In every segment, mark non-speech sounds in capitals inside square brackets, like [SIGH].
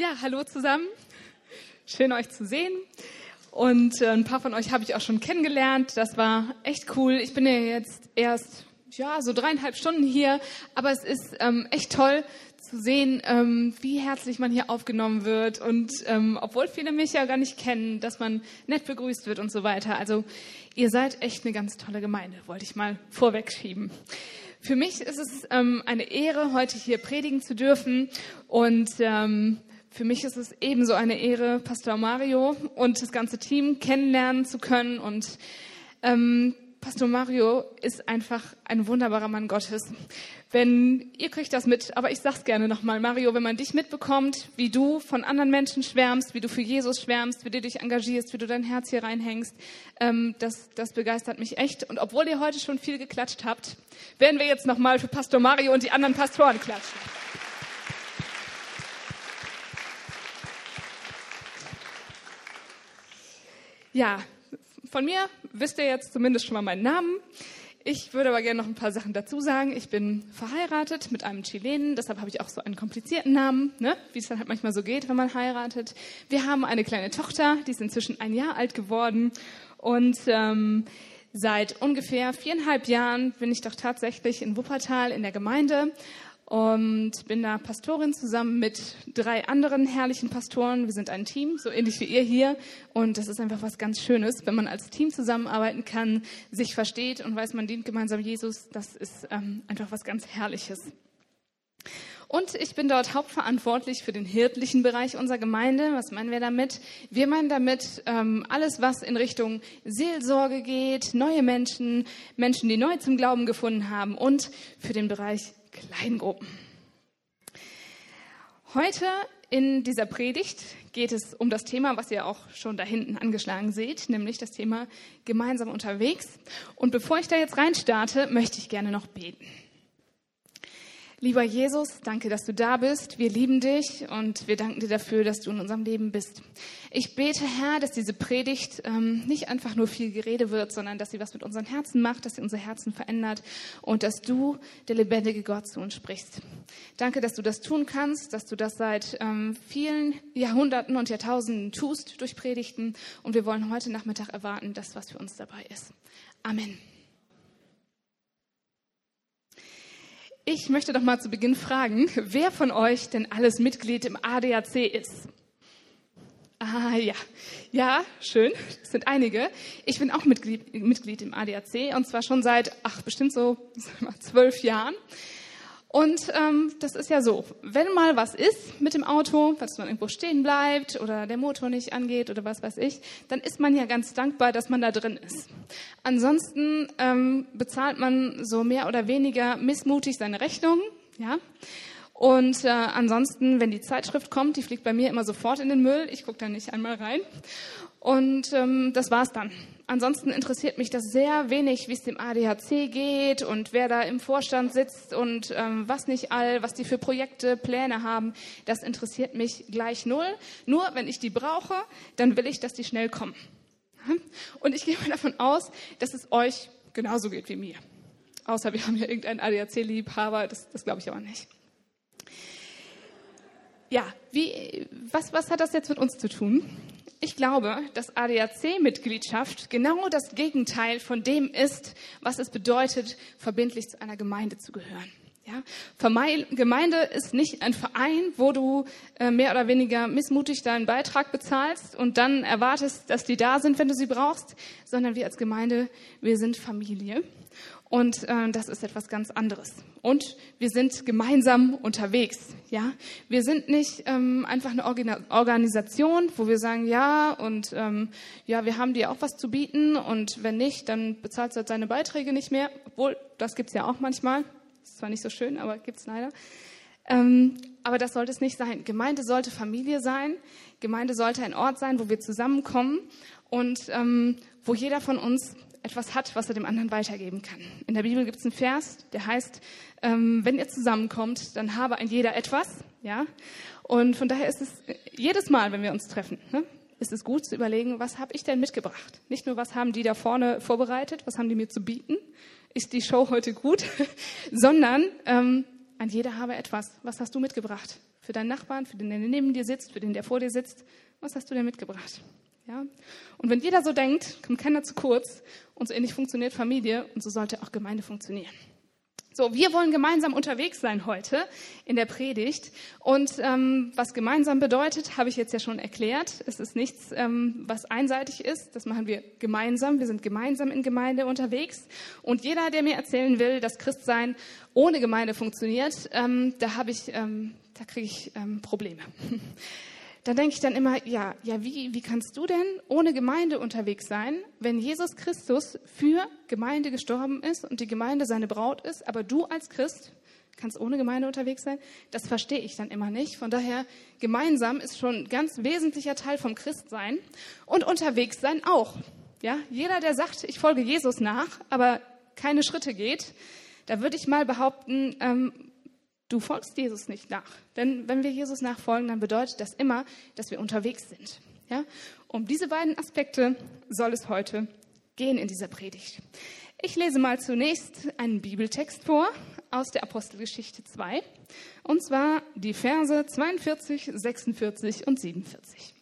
Ja, hallo zusammen. Schön euch zu sehen. Und äh, ein paar von euch habe ich auch schon kennengelernt. Das war echt cool. Ich bin ja jetzt erst ja so dreieinhalb Stunden hier, aber es ist ähm, echt toll zu sehen, ähm, wie herzlich man hier aufgenommen wird und ähm, obwohl viele mich ja gar nicht kennen, dass man nett begrüßt wird und so weiter. Also ihr seid echt eine ganz tolle Gemeinde, wollte ich mal vorwegschieben. Für mich ist es ähm, eine Ehre, heute hier predigen zu dürfen und ähm, für mich ist es ebenso eine Ehre, Pastor Mario und das ganze Team kennenlernen zu können. Und ähm, Pastor Mario ist einfach ein wunderbarer Mann Gottes. Wenn ihr kriegt das mit, aber ich sag's gerne nochmal, Mario, wenn man dich mitbekommt, wie du von anderen Menschen schwärmst, wie du für Jesus schwärmst, wie du dich engagierst, wie du dein Herz hier reinhängst, ähm, das, das begeistert mich echt. Und obwohl ihr heute schon viel geklatscht habt, werden wir jetzt nochmal für Pastor Mario und die anderen Pastoren klatschen. Ja, von mir wisst ihr jetzt zumindest schon mal meinen Namen. Ich würde aber gerne noch ein paar Sachen dazu sagen. Ich bin verheiratet mit einem Chilenen, deshalb habe ich auch so einen komplizierten Namen, ne? wie es dann halt manchmal so geht, wenn man heiratet. Wir haben eine kleine Tochter, die ist inzwischen ein Jahr alt geworden und ähm, seit ungefähr viereinhalb Jahren bin ich doch tatsächlich in Wuppertal in der Gemeinde und bin da Pastorin zusammen mit drei anderen herrlichen Pastoren. Wir sind ein Team, so ähnlich wie ihr hier. Und das ist einfach was ganz Schönes, wenn man als Team zusammenarbeiten kann, sich versteht und weiß, man dient gemeinsam Jesus. Das ist ähm, einfach was ganz Herrliches. Und ich bin dort hauptverantwortlich für den hirtlichen Bereich unserer Gemeinde. Was meinen wir damit? Wir meinen damit ähm, alles, was in Richtung Seelsorge geht, neue Menschen, Menschen, die neu zum Glauben gefunden haben und für den Bereich Kleingruppen. Heute in dieser Predigt geht es um das Thema, was ihr auch schon da hinten angeschlagen seht, nämlich das Thema gemeinsam unterwegs. Und bevor ich da jetzt rein starte, möchte ich gerne noch beten. Lieber Jesus, danke, dass du da bist. Wir lieben dich und wir danken dir dafür, dass du in unserem Leben bist. Ich bete, Herr, dass diese Predigt ähm, nicht einfach nur viel Gerede wird, sondern dass sie was mit unseren Herzen macht, dass sie unsere Herzen verändert und dass du, der lebendige Gott, zu uns sprichst. Danke, dass du das tun kannst, dass du das seit ähm, vielen Jahrhunderten und Jahrtausenden tust durch Predigten und wir wollen heute Nachmittag erwarten, dass was für uns dabei ist. Amen. Ich möchte doch mal zu Beginn fragen, wer von euch denn alles Mitglied im ADAC ist? Ah ja, ja, schön, das sind einige. Ich bin auch Mitglied, Mitglied im ADAC und zwar schon seit, ach bestimmt so [LAUGHS] zwölf Jahren. Und ähm, das ist ja so, wenn mal was ist mit dem Auto, dass man irgendwo stehen bleibt oder der Motor nicht angeht oder was weiß ich, dann ist man ja ganz dankbar, dass man da drin ist. Ansonsten ähm, bezahlt man so mehr oder weniger missmutig seine Rechnungen, ja. Und äh, ansonsten, wenn die Zeitschrift kommt, die fliegt bei mir immer sofort in den Müll. Ich gucke da nicht einmal rein. Und ähm, das war's dann. Ansonsten interessiert mich das sehr wenig, wie es dem ADHC geht und wer da im Vorstand sitzt und ähm, was nicht all, was die für Projekte, Pläne haben. Das interessiert mich gleich null. Nur wenn ich die brauche, dann will ich, dass die schnell kommen. Und ich gehe mal davon aus, dass es euch genauso geht wie mir. Außer wir haben ja irgendeinen ADHC-Liebhaber, das, das glaube ich aber nicht. Ja, wie, was, was hat das jetzt mit uns zu tun? Ich glaube, dass ADAC-Mitgliedschaft genau das Gegenteil von dem ist, was es bedeutet, verbindlich zu einer Gemeinde zu gehören. Ja, Gemeinde ist nicht ein Verein, wo du äh, mehr oder weniger missmutig deinen Beitrag bezahlst und dann erwartest, dass die da sind, wenn du sie brauchst, sondern wir als Gemeinde, wir sind Familie. Und äh, das ist etwas ganz anderes. Und wir sind gemeinsam unterwegs. Ja, wir sind nicht ähm, einfach eine Organ Organisation, wo wir sagen, ja und ähm, ja, wir haben dir auch was zu bieten und wenn nicht, dann bezahlst du halt seine Beiträge nicht mehr. Obwohl, das gibt's ja auch manchmal. Ist zwar nicht so schön, aber gibt's leider. Ähm, aber das sollte es nicht sein. Gemeinde sollte Familie sein. Gemeinde sollte ein Ort sein, wo wir zusammenkommen und ähm, wo jeder von uns etwas hat, was er dem anderen weitergeben kann. In der Bibel gibt es einen Vers, der heißt, ähm, wenn ihr zusammenkommt, dann habe ein jeder etwas. Ja? Und von daher ist es jedes Mal, wenn wir uns treffen, ne, ist es gut zu überlegen, was habe ich denn mitgebracht? Nicht nur, was haben die da vorne vorbereitet, was haben die mir zu bieten? Ist die Show heute gut? [LAUGHS] Sondern ähm, ein jeder habe etwas. Was hast du mitgebracht? für deinen Nachbarn, für den, der neben dir sitzt, für den, der vor dir sitzt. Was hast du denn mitgebracht? Ja? Und wenn jeder so denkt, kommt keiner zu kurz und so ähnlich funktioniert Familie und so sollte auch Gemeinde funktionieren. So, wir wollen gemeinsam unterwegs sein heute in der Predigt. Und ähm, was gemeinsam bedeutet, habe ich jetzt ja schon erklärt. Es ist nichts, ähm, was einseitig ist. Das machen wir gemeinsam. Wir sind gemeinsam in Gemeinde unterwegs. Und jeder, der mir erzählen will, dass Christsein ohne Gemeinde funktioniert, ähm, da habe ich, ähm, da kriege ich ähm, Probleme. [LAUGHS] da denke ich dann immer, ja, ja, wie, wie kannst du denn ohne Gemeinde unterwegs sein, wenn Jesus Christus für Gemeinde gestorben ist und die Gemeinde seine Braut ist, aber du als Christ kannst ohne Gemeinde unterwegs sein? Das verstehe ich dann immer nicht. Von daher, gemeinsam ist schon ein ganz wesentlicher Teil vom Christsein und unterwegs sein auch. Ja, jeder, der sagt, ich folge Jesus nach, aber keine Schritte geht, da würde ich mal behaupten, ähm, Du folgst Jesus nicht nach. Denn wenn wir Jesus nachfolgen, dann bedeutet das immer, dass wir unterwegs sind. Ja? Um diese beiden Aspekte soll es heute gehen in dieser Predigt. Ich lese mal zunächst einen Bibeltext vor aus der Apostelgeschichte 2. Und zwar die Verse 42, 46 und 47.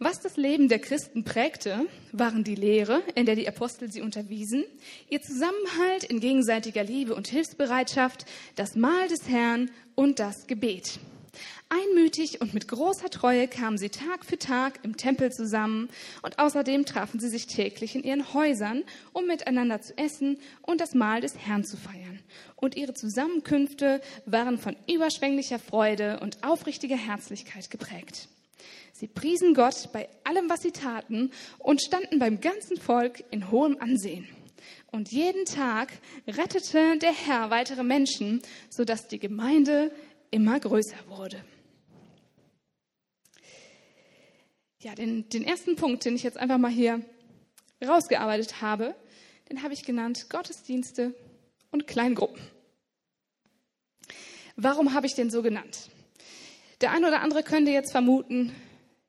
Was das Leben der Christen prägte, waren die Lehre, in der die Apostel sie unterwiesen, ihr Zusammenhalt in gegenseitiger Liebe und Hilfsbereitschaft, das Mahl des Herrn und das Gebet. Einmütig und mit großer Treue kamen sie Tag für Tag im Tempel zusammen und außerdem trafen sie sich täglich in ihren Häusern, um miteinander zu essen und das Mahl des Herrn zu feiern. Und ihre Zusammenkünfte waren von überschwänglicher Freude und aufrichtiger Herzlichkeit geprägt. Sie priesen Gott bei allem, was sie taten und standen beim ganzen Volk in hohem Ansehen. Und jeden Tag rettete der Herr weitere Menschen, sodass die Gemeinde immer größer wurde. Ja, den, den ersten Punkt, den ich jetzt einfach mal hier rausgearbeitet habe, den habe ich genannt Gottesdienste und Kleingruppen. Warum habe ich den so genannt? Der eine oder andere könnte jetzt vermuten,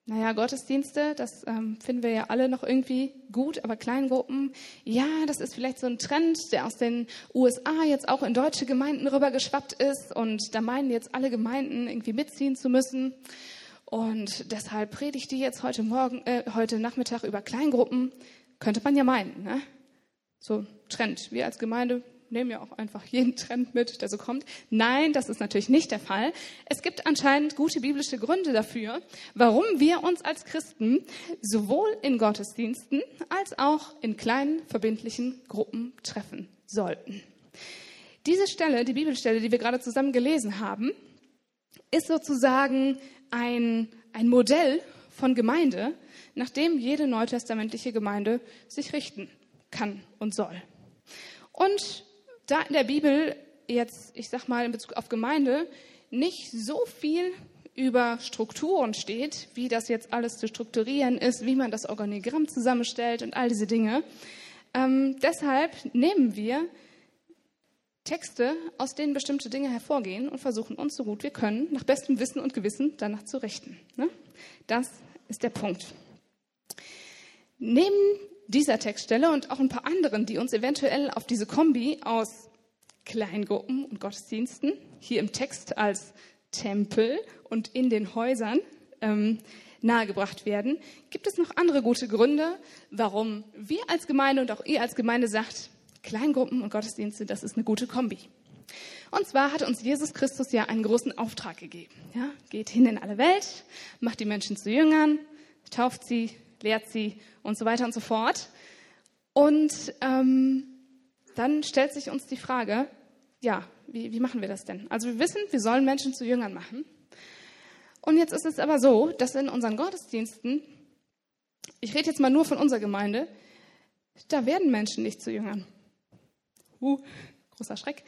naja, Gottesdienste, das ähm, finden wir ja alle noch irgendwie gut, aber Kleingruppen, ja, das ist vielleicht so ein Trend, der aus den USA jetzt auch in deutsche Gemeinden rübergeschwappt ist und da meinen jetzt alle Gemeinden irgendwie mitziehen zu müssen. Und deshalb predigt die jetzt heute Morgen, äh, heute Nachmittag über Kleingruppen. Könnte man ja meinen, ne? So Trend. Wir als Gemeinde nehmen ja auch einfach jeden Trend mit, der so kommt. Nein, das ist natürlich nicht der Fall. Es gibt anscheinend gute biblische Gründe dafür, warum wir uns als Christen sowohl in Gottesdiensten als auch in kleinen verbindlichen Gruppen treffen sollten. Diese Stelle, die Bibelstelle, die wir gerade zusammen gelesen haben, ist sozusagen ein, ein Modell von Gemeinde, nach dem jede neutestamentliche Gemeinde sich richten kann und soll. Und da in der Bibel jetzt, ich sag mal in Bezug auf Gemeinde, nicht so viel über Strukturen steht, wie das jetzt alles zu strukturieren ist, wie man das Organigramm zusammenstellt und all diese Dinge. Ähm, deshalb nehmen wir Texte, aus denen bestimmte Dinge hervorgehen und versuchen uns so gut wir können, nach bestem Wissen und Gewissen danach zu richten. Ne? Das ist der Punkt. Neben dieser Textstelle und auch ein paar anderen, die uns eventuell auf diese Kombi aus Kleingruppen und Gottesdiensten hier im Text als Tempel und in den Häusern ähm, nahegebracht werden, gibt es noch andere gute Gründe, warum wir als Gemeinde und auch ihr als Gemeinde sagt, Kleingruppen und Gottesdienste, das ist eine gute Kombi. Und zwar hat uns Jesus Christus ja einen großen Auftrag gegeben. Ja, geht hin in alle Welt, macht die Menschen zu Jüngern, tauft sie, lehrt sie und so weiter und so fort. Und ähm, dann stellt sich uns die Frage, ja, wie, wie machen wir das denn? Also wir wissen, wir sollen Menschen zu Jüngern machen. Und jetzt ist es aber so, dass in unseren Gottesdiensten, ich rede jetzt mal nur von unserer Gemeinde, da werden Menschen nicht zu Jüngern. Uh, großer Schreck.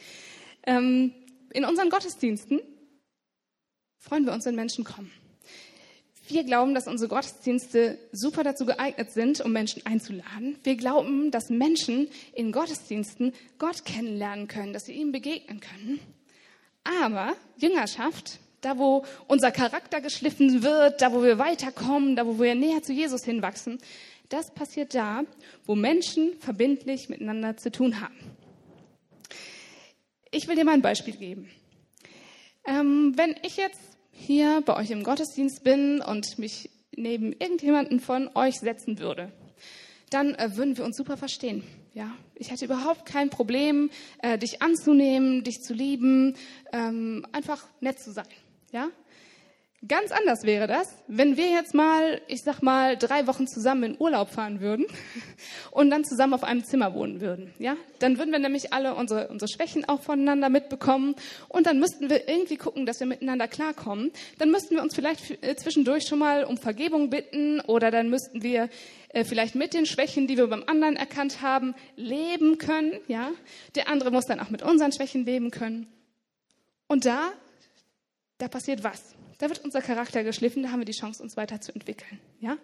Ähm, in unseren Gottesdiensten freuen wir uns, wenn Menschen kommen. Wir glauben, dass unsere Gottesdienste super dazu geeignet sind, um Menschen einzuladen. Wir glauben, dass Menschen in Gottesdiensten Gott kennenlernen können, dass sie ihm begegnen können. Aber Jüngerschaft, da wo unser Charakter geschliffen wird, da wo wir weiterkommen, da wo wir näher zu Jesus hinwachsen, das passiert da, wo Menschen verbindlich miteinander zu tun haben. Ich will dir mal ein Beispiel geben. Ähm, wenn ich jetzt hier bei euch im Gottesdienst bin und mich neben irgendjemanden von euch setzen würde, dann äh, würden wir uns super verstehen. Ja, ich hätte überhaupt kein Problem, äh, dich anzunehmen, dich zu lieben, ähm, einfach nett zu sein. Ja, Ganz anders wäre das, wenn wir jetzt mal, ich sag mal, drei Wochen zusammen in Urlaub fahren würden [LAUGHS] und dann zusammen auf einem Zimmer wohnen würden. Ja, dann würden wir nämlich alle unsere, unsere Schwächen auch voneinander mitbekommen und dann müssten wir irgendwie gucken, dass wir miteinander klarkommen. Dann müssten wir uns vielleicht äh, zwischendurch schon mal um Vergebung bitten oder dann müssten wir äh, vielleicht mit den Schwächen, die wir beim anderen erkannt haben, leben können. Ja, der andere muss dann auch mit unseren Schwächen leben können. Und da, da passiert was? Da wird unser Charakter geschliffen, da haben wir die Chance, uns weiterzuentwickeln. Ja?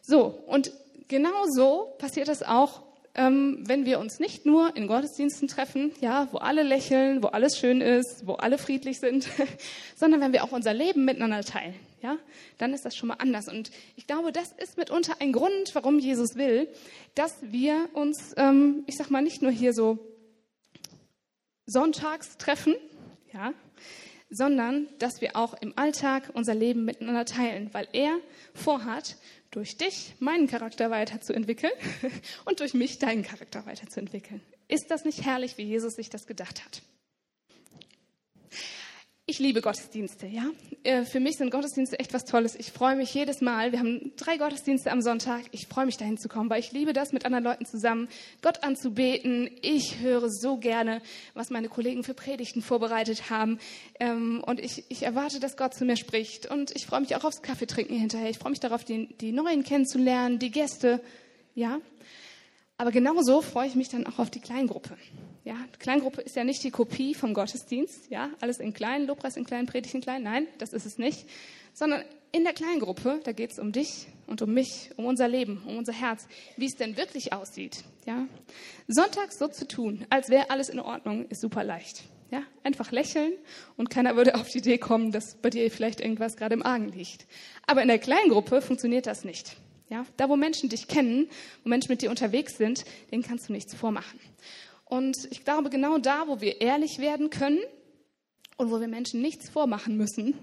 So, und genau so passiert es auch, ähm, wenn wir uns nicht nur in Gottesdiensten treffen, ja, wo alle lächeln, wo alles schön ist, wo alle friedlich sind, [LAUGHS] sondern wenn wir auch unser Leben miteinander teilen. Ja, dann ist das schon mal anders. Und ich glaube, das ist mitunter ein Grund, warum Jesus will, dass wir uns, ähm, ich sag mal, nicht nur hier so sonntags treffen, ja, sondern dass wir auch im Alltag unser Leben miteinander teilen, weil er vorhat, durch dich meinen Charakter weiterzuentwickeln [LAUGHS] und durch mich deinen Charakter weiterzuentwickeln. Ist das nicht herrlich, wie Jesus sich das gedacht hat? Ich liebe Gottesdienste, ja. Äh, für mich sind Gottesdienste echt was Tolles. Ich freue mich jedes Mal. Wir haben drei Gottesdienste am Sonntag. Ich freue mich dahin zu kommen, weil ich liebe das, mit anderen Leuten zusammen Gott anzubeten. Ich höre so gerne, was meine Kollegen für Predigten vorbereitet haben. Ähm, und ich, ich erwarte, dass Gott zu mir spricht. Und ich freue mich auch aufs Kaffeetrinken hinterher. Ich freue mich darauf, die, die Neuen kennenzulernen, die Gäste, ja. Aber genauso freue ich mich dann auch auf die Kleingruppe. Ja, Kleingruppe ist ja nicht die Kopie vom Gottesdienst, ja, alles in klein, Lobpreis in klein, Predigt in klein. Nein, das ist es nicht. Sondern in der Kleingruppe, da geht es um dich und um mich, um unser Leben, um unser Herz, wie es denn wirklich aussieht. Ja, Sonntags so zu tun, als wäre alles in Ordnung, ist super leicht. Ja, einfach lächeln und keiner würde auf die Idee kommen, dass bei dir vielleicht irgendwas gerade im Argen liegt. Aber in der Kleingruppe funktioniert das nicht. Ja, da wo Menschen dich kennen, wo Menschen mit dir unterwegs sind, denen kannst du nichts vormachen. Und ich glaube, genau da, wo wir ehrlich werden können und wo wir Menschen nichts vormachen müssen,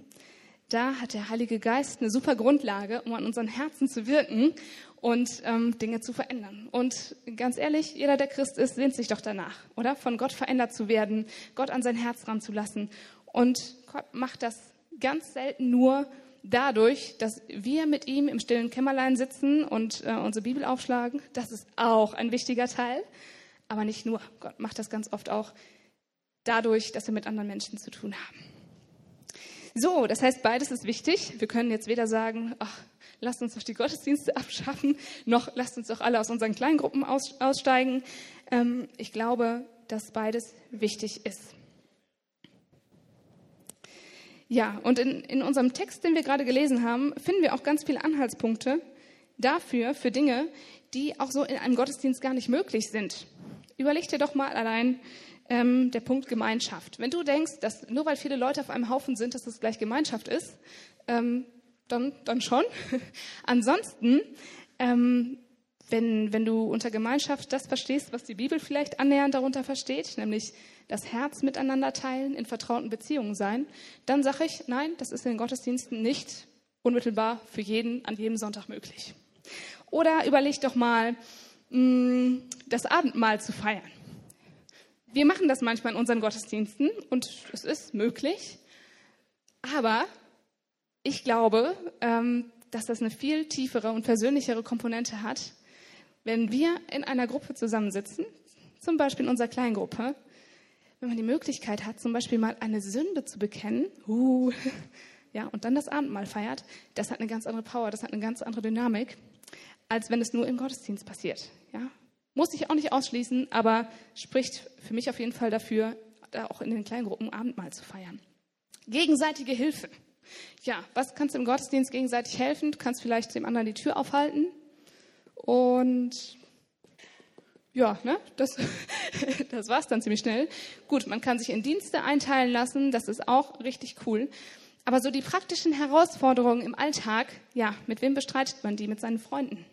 da hat der Heilige Geist eine super Grundlage, um an unseren Herzen zu wirken und ähm, Dinge zu verändern. Und ganz ehrlich, jeder, der Christ ist, sehnt sich doch danach, oder? Von Gott verändert zu werden, Gott an sein Herz ranzulassen. Und Gott macht das ganz selten nur dadurch, dass wir mit ihm im stillen Kämmerlein sitzen und äh, unsere Bibel aufschlagen. Das ist auch ein wichtiger Teil. Aber nicht nur. Gott macht das ganz oft auch dadurch, dass wir mit anderen Menschen zu tun haben. So, das heißt, beides ist wichtig. Wir können jetzt weder sagen, ach, lasst uns doch die Gottesdienste [LAUGHS] abschaffen, noch lasst uns doch alle aus unseren Kleingruppen aus, aussteigen. Ähm, ich glaube, dass beides wichtig ist. Ja, und in, in unserem Text, den wir gerade gelesen haben, finden wir auch ganz viele Anhaltspunkte dafür, für Dinge, die auch so in einem Gottesdienst gar nicht möglich sind. Überleg dir doch mal allein ähm, der Punkt Gemeinschaft. Wenn du denkst, dass nur weil viele Leute auf einem Haufen sind, dass das gleich Gemeinschaft ist, ähm, dann, dann schon. [LAUGHS] Ansonsten, ähm, wenn, wenn du unter Gemeinschaft das verstehst, was die Bibel vielleicht annähernd darunter versteht, nämlich das Herz miteinander teilen, in vertrauten Beziehungen sein, dann sage ich, nein, das ist in den Gottesdiensten nicht unmittelbar für jeden an jedem Sonntag möglich. Oder überleg doch mal, Mm, das Abendmahl zu feiern. Wir machen das manchmal in unseren Gottesdiensten und es ist möglich, aber ich glaube, ähm, dass das eine viel tiefere und persönlichere Komponente hat, wenn wir in einer Gruppe zusammensitzen, zum Beispiel in unserer Kleingruppe, wenn man die Möglichkeit hat, zum Beispiel mal eine Sünde zu bekennen, uh, [LAUGHS] ja, und dann das Abendmahl feiert, das hat eine ganz andere Power, das hat eine ganz andere Dynamik als wenn es nur im Gottesdienst passiert. Ja? Muss ich auch nicht ausschließen, aber spricht für mich auf jeden Fall dafür, da auch in den kleinen Gruppen Abendmahl zu feiern. Gegenseitige Hilfe. Ja, was kannst du im Gottesdienst gegenseitig helfen? Du kannst vielleicht dem anderen die Tür aufhalten. Und ja, ne, das, [LAUGHS] das war's dann ziemlich schnell. Gut, man kann sich in Dienste einteilen lassen, das ist auch richtig cool. Aber so die praktischen Herausforderungen im Alltag, ja, mit wem bestreitet man die? Mit seinen Freunden.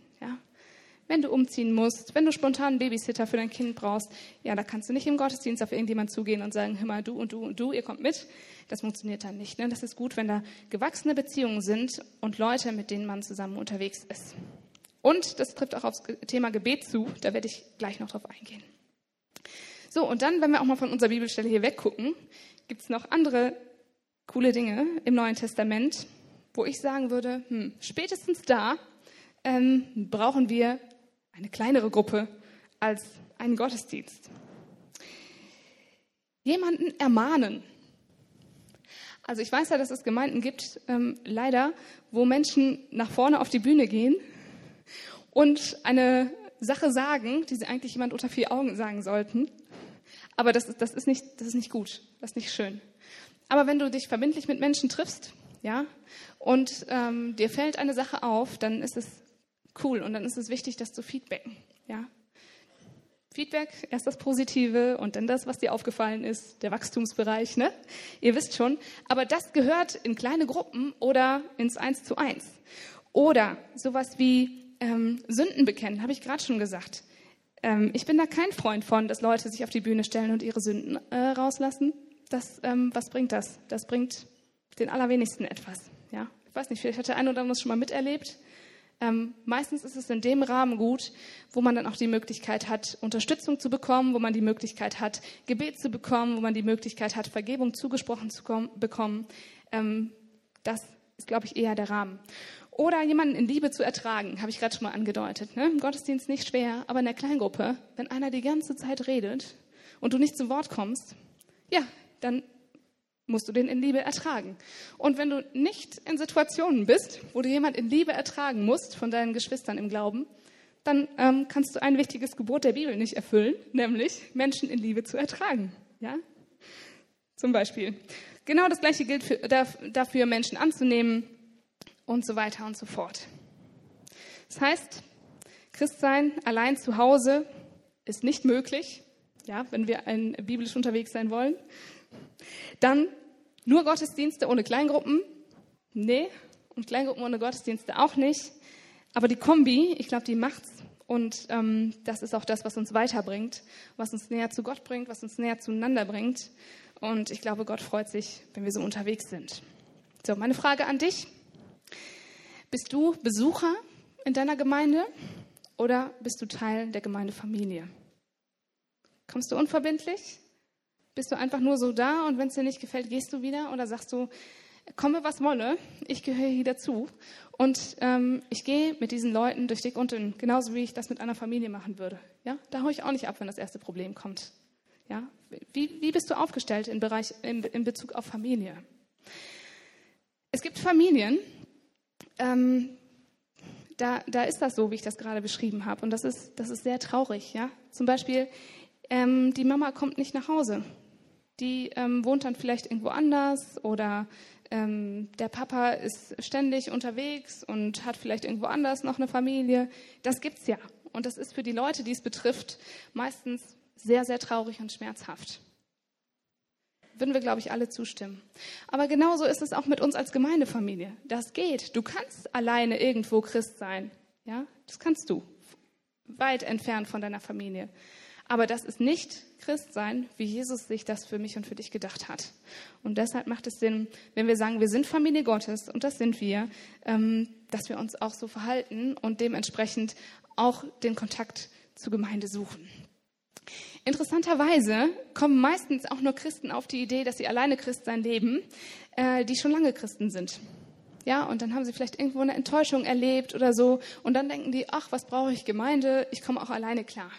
Wenn du umziehen musst, wenn du spontan einen Babysitter für dein Kind brauchst, ja, da kannst du nicht im Gottesdienst auf irgendjemand zugehen und sagen, hör mal, du und du und du, ihr kommt mit. Das funktioniert dann nicht. Ne? Das ist gut, wenn da gewachsene Beziehungen sind und Leute, mit denen man zusammen unterwegs ist. Und das trifft auch aufs Thema Gebet zu. Da werde ich gleich noch drauf eingehen. So, und dann, wenn wir auch mal von unserer Bibelstelle hier weggucken, gibt es noch andere coole Dinge im Neuen Testament, wo ich sagen würde, hm, spätestens da ähm, brauchen wir eine kleinere Gruppe als einen Gottesdienst. Jemanden ermahnen. Also ich weiß ja, dass es Gemeinden gibt, ähm, leider, wo Menschen nach vorne auf die Bühne gehen und eine Sache sagen, die sie eigentlich jemand unter vier Augen sagen sollten. Aber das ist, das ist, nicht, das ist nicht gut, das ist nicht schön. Aber wenn du dich verbindlich mit Menschen triffst, ja, und ähm, dir fällt eine Sache auf, dann ist es cool und dann ist es wichtig, das zu feedbacken, ja. Feedback, erst das Positive und dann das, was dir aufgefallen ist, der Wachstumsbereich, ne? Ihr wisst schon. Aber das gehört in kleine Gruppen oder ins Eins zu Eins. Oder sowas wie ähm, Sünden bekennen, habe ich gerade schon gesagt. Ähm, ich bin da kein Freund von, dass Leute sich auf die Bühne stellen und ihre Sünden äh, rauslassen. Das, ähm, was bringt das? Das bringt den allerwenigsten etwas. Ja? Ich weiß nicht, vielleicht hat der eine oder andere das schon mal miterlebt. Ähm, meistens ist es in dem Rahmen gut, wo man dann auch die Möglichkeit hat, Unterstützung zu bekommen, wo man die Möglichkeit hat, Gebet zu bekommen, wo man die Möglichkeit hat, Vergebung zugesprochen zu bekommen. Ähm, das ist, glaube ich, eher der Rahmen. Oder jemanden in Liebe zu ertragen, habe ich gerade schon mal angedeutet. Ne? Im Gottesdienst nicht schwer, aber in der Kleingruppe, wenn einer die ganze Zeit redet und du nicht zu Wort kommst, ja, dann musst du den in Liebe ertragen. Und wenn du nicht in Situationen bist, wo du jemand in Liebe ertragen musst von deinen Geschwistern im Glauben, dann ähm, kannst du ein wichtiges Gebot der Bibel nicht erfüllen, nämlich Menschen in Liebe zu ertragen. Ja? Zum Beispiel. Genau das Gleiche gilt für, dafür, Menschen anzunehmen, und so weiter und so fort. Das heißt, Christsein allein zu Hause ist nicht möglich, ja, wenn wir ein, biblisch unterwegs sein wollen. Dann nur Gottesdienste ohne Kleingruppen? Nee. Und Kleingruppen ohne Gottesdienste auch nicht. Aber die Kombi, ich glaube, die macht's. Und ähm, das ist auch das, was uns weiterbringt, was uns näher zu Gott bringt, was uns näher zueinander bringt. Und ich glaube, Gott freut sich, wenn wir so unterwegs sind. So, meine Frage an dich. Bist du Besucher in deiner Gemeinde oder bist du Teil der Gemeindefamilie? Kommst du unverbindlich? Bist du einfach nur so da und wenn es dir nicht gefällt, gehst du wieder? Oder sagst du, komme was wolle, ich gehöre hier dazu und ähm, ich gehe mit diesen Leuten durch dick und dünn, genauso wie ich das mit einer Familie machen würde. Ja, da haue ich auch nicht ab, wenn das erste Problem kommt. Ja, wie, wie bist du aufgestellt im Bereich in, in Bezug auf Familie? Es gibt Familien, ähm, da, da ist das so, wie ich das gerade beschrieben habe. Und das ist, das ist sehr traurig. Ja? Zum Beispiel, ähm, die Mama kommt nicht nach Hause. Die ähm, wohnt dann vielleicht irgendwo anders oder ähm, der Papa ist ständig unterwegs und hat vielleicht irgendwo anders noch eine Familie. Das gibt's ja. Und das ist für die Leute, die es betrifft, meistens sehr, sehr traurig und schmerzhaft würden wir, glaube ich, alle zustimmen. Aber genauso ist es auch mit uns als Gemeindefamilie. Das geht. Du kannst alleine irgendwo Christ sein. Ja, das kannst du. Weit entfernt von deiner Familie. Aber das ist nicht Christ sein, wie Jesus sich das für mich und für dich gedacht hat. Und deshalb macht es Sinn, wenn wir sagen, wir sind Familie Gottes, und das sind wir, ähm, dass wir uns auch so verhalten und dementsprechend auch den Kontakt zur Gemeinde suchen. Interessanterweise kommen meistens auch nur Christen auf die Idee, dass sie alleine Christ sein leben, äh, die schon lange Christen sind. Ja, und dann haben sie vielleicht irgendwo eine Enttäuschung erlebt oder so. Und dann denken die, ach, was brauche ich Gemeinde? Ich komme auch alleine klar.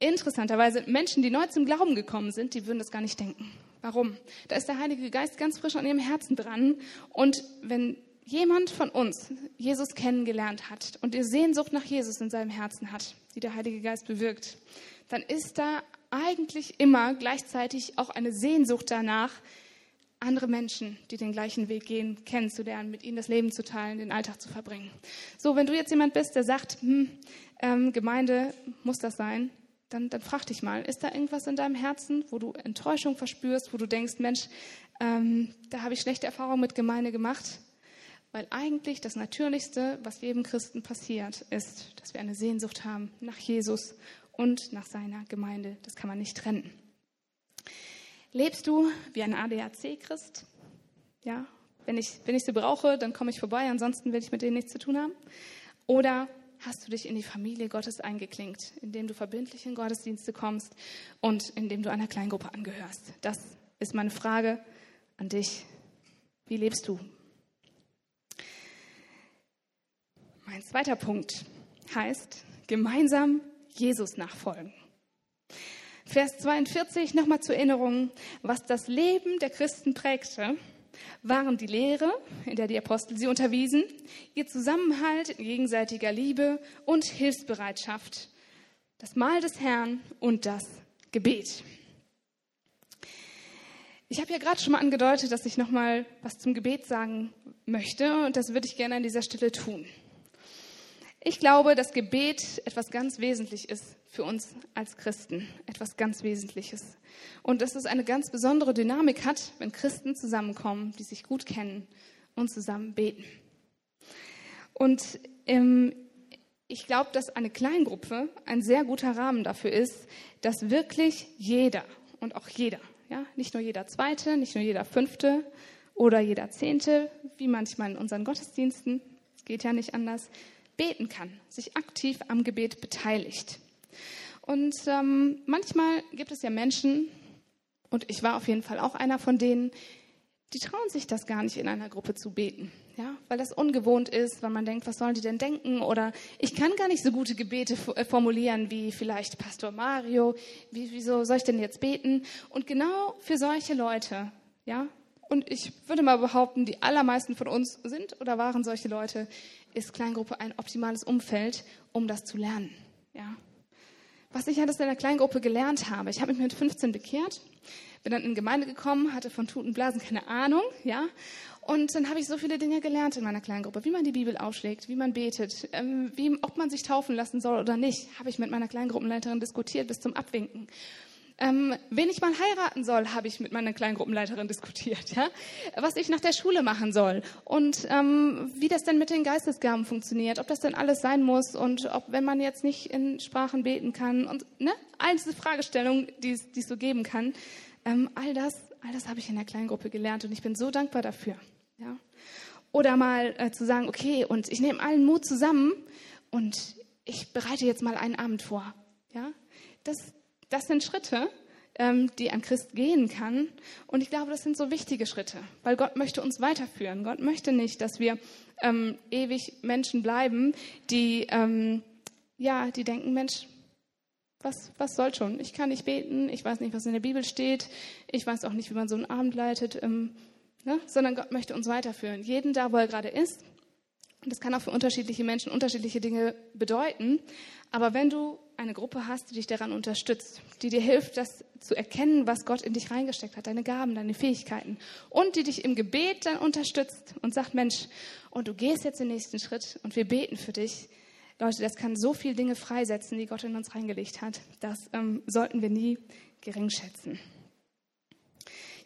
Interessanterweise, Menschen, die neu zum Glauben gekommen sind, die würden das gar nicht denken. Warum? Da ist der Heilige Geist ganz frisch an ihrem Herzen dran. Und wenn jemand von uns Jesus kennengelernt hat und die Sehnsucht nach Jesus in seinem Herzen hat, die der Heilige Geist bewirkt, dann ist da eigentlich immer gleichzeitig auch eine Sehnsucht danach, andere Menschen, die den gleichen Weg gehen, kennenzulernen, mit ihnen das Leben zu teilen, den Alltag zu verbringen. So, wenn du jetzt jemand bist, der sagt, hm, ähm, Gemeinde muss das sein, dann, dann frag dich mal, ist da irgendwas in deinem Herzen, wo du Enttäuschung verspürst, wo du denkst, Mensch, ähm, da habe ich schlechte Erfahrungen mit Gemeinde gemacht? Weil eigentlich das Natürlichste, was jedem Christen passiert, ist, dass wir eine Sehnsucht haben nach Jesus und nach seiner Gemeinde. Das kann man nicht trennen. Lebst du wie ein ADAC-Christ? Ja, wenn ich, wenn ich sie brauche, dann komme ich vorbei, ansonsten will ich mit denen nichts zu tun haben. Oder hast du dich in die Familie Gottes eingeklinkt, indem du verbindlich in Gottesdienste kommst und indem du einer Kleingruppe angehörst? Das ist meine Frage an dich. Wie lebst du? Mein zweiter Punkt heißt, gemeinsam Jesus nachfolgen. Vers 42, nochmal zur Erinnerung, was das Leben der Christen prägte, waren die Lehre, in der die Apostel sie unterwiesen, ihr Zusammenhalt in gegenseitiger Liebe und Hilfsbereitschaft, das Mahl des Herrn und das Gebet. Ich habe ja gerade schon mal angedeutet, dass ich noch mal was zum Gebet sagen möchte und das würde ich gerne an dieser Stelle tun. Ich glaube, dass Gebet etwas ganz Wesentliches ist für uns als Christen, etwas ganz Wesentliches. Und dass es eine ganz besondere Dynamik hat, wenn Christen zusammenkommen, die sich gut kennen und zusammen beten. Und ähm, ich glaube, dass eine Kleingruppe ein sehr guter Rahmen dafür ist, dass wirklich jeder und auch jeder, ja, nicht nur jeder Zweite, nicht nur jeder Fünfte oder jeder Zehnte, wie manchmal in unseren Gottesdiensten, geht ja nicht anders, beten kann, sich aktiv am Gebet beteiligt. Und ähm, manchmal gibt es ja Menschen, und ich war auf jeden Fall auch einer von denen, die trauen sich das gar nicht in einer Gruppe zu beten, ja, weil das ungewohnt ist, weil man denkt, was sollen die denn denken? Oder ich kann gar nicht so gute Gebete äh, formulieren wie vielleicht Pastor Mario. Wie, wieso soll ich denn jetzt beten? Und genau für solche Leute, ja, und ich würde mal behaupten, die allermeisten von uns sind oder waren solche Leute, ist Kleingruppe ein optimales Umfeld, um das zu lernen, ja was ich alles in der Kleingruppe gelernt habe. Ich habe mich mit 15 bekehrt, bin dann in die Gemeinde gekommen, hatte von Tuten Blasen keine Ahnung, ja. Und dann habe ich so viele Dinge gelernt in meiner Kleingruppe, wie man die Bibel aufschlägt, wie man betet, ähm, wie, ob man sich taufen lassen soll oder nicht, habe ich mit meiner Kleingruppenleiterin diskutiert bis zum Abwinken. Ähm, wen ich mal heiraten soll, habe ich mit meiner Kleingruppenleiterin diskutiert, ja? was ich nach der Schule machen soll und ähm, wie das denn mit den Geistesgaben funktioniert, ob das denn alles sein muss und ob, wenn man jetzt nicht in Sprachen beten kann und ne? all diese Fragestellungen, die es, so geben kann, ähm, all das, all das habe ich in der Kleingruppe gelernt und ich bin so dankbar dafür. Ja? Oder mal äh, zu sagen, okay, und ich nehme allen Mut zusammen und ich bereite jetzt mal einen Abend vor. Ja? Das, das sind Schritte, ähm, die ein Christ gehen kann. Und ich glaube, das sind so wichtige Schritte, weil Gott möchte uns weiterführen. Gott möchte nicht, dass wir ähm, ewig Menschen bleiben, die, ähm, ja, die denken, Mensch, was, was soll schon? Ich kann nicht beten, ich weiß nicht, was in der Bibel steht, ich weiß auch nicht, wie man so einen Abend leitet, ähm, ne? sondern Gott möchte uns weiterführen. Jeden da, wo er gerade ist. Und das kann auch für unterschiedliche Menschen unterschiedliche Dinge bedeuten. Aber wenn du eine Gruppe hast, die dich daran unterstützt, die dir hilft, das zu erkennen, was Gott in dich reingesteckt hat, deine Gaben, deine Fähigkeiten und die dich im Gebet dann unterstützt und sagt, Mensch, und du gehst jetzt den nächsten Schritt und wir beten für dich. Leute, das kann so viele Dinge freisetzen, die Gott in uns reingelegt hat. Das ähm, sollten wir nie gering schätzen.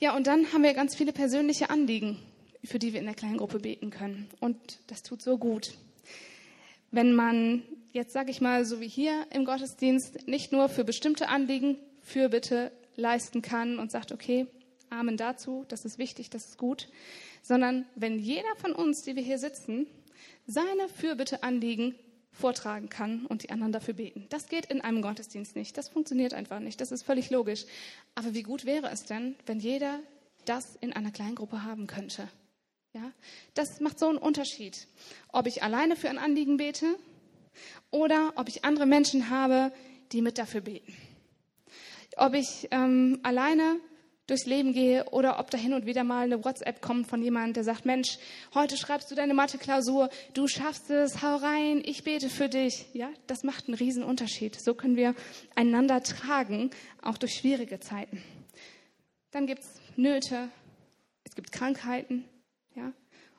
Ja, und dann haben wir ganz viele persönliche Anliegen, für die wir in der kleinen Gruppe beten können. Und das tut so gut. Wenn man jetzt sage ich mal, so wie hier im Gottesdienst, nicht nur für bestimmte Anliegen Fürbitte leisten kann und sagt, okay, Amen dazu, das ist wichtig, das ist gut, sondern wenn jeder von uns, die wir hier sitzen, seine Fürbitteanliegen vortragen kann und die anderen dafür beten. Das geht in einem Gottesdienst nicht. Das funktioniert einfach nicht. Das ist völlig logisch. Aber wie gut wäre es denn, wenn jeder das in einer Kleingruppe haben könnte? Ja, das macht so einen Unterschied. Ob ich alleine für ein Anliegen bete oder ob ich andere Menschen habe, die mit dafür beten. Ob ich ähm, alleine durchs Leben gehe oder ob da hin und wieder mal eine WhatsApp kommt von jemandem, der sagt, Mensch, heute schreibst du deine Mathe-Klausur, du schaffst es, hau rein, ich bete für dich. Ja, das macht einen riesen Unterschied. So können wir einander tragen, auch durch schwierige Zeiten. Dann gibt es Nöte, es gibt Krankheiten, ja.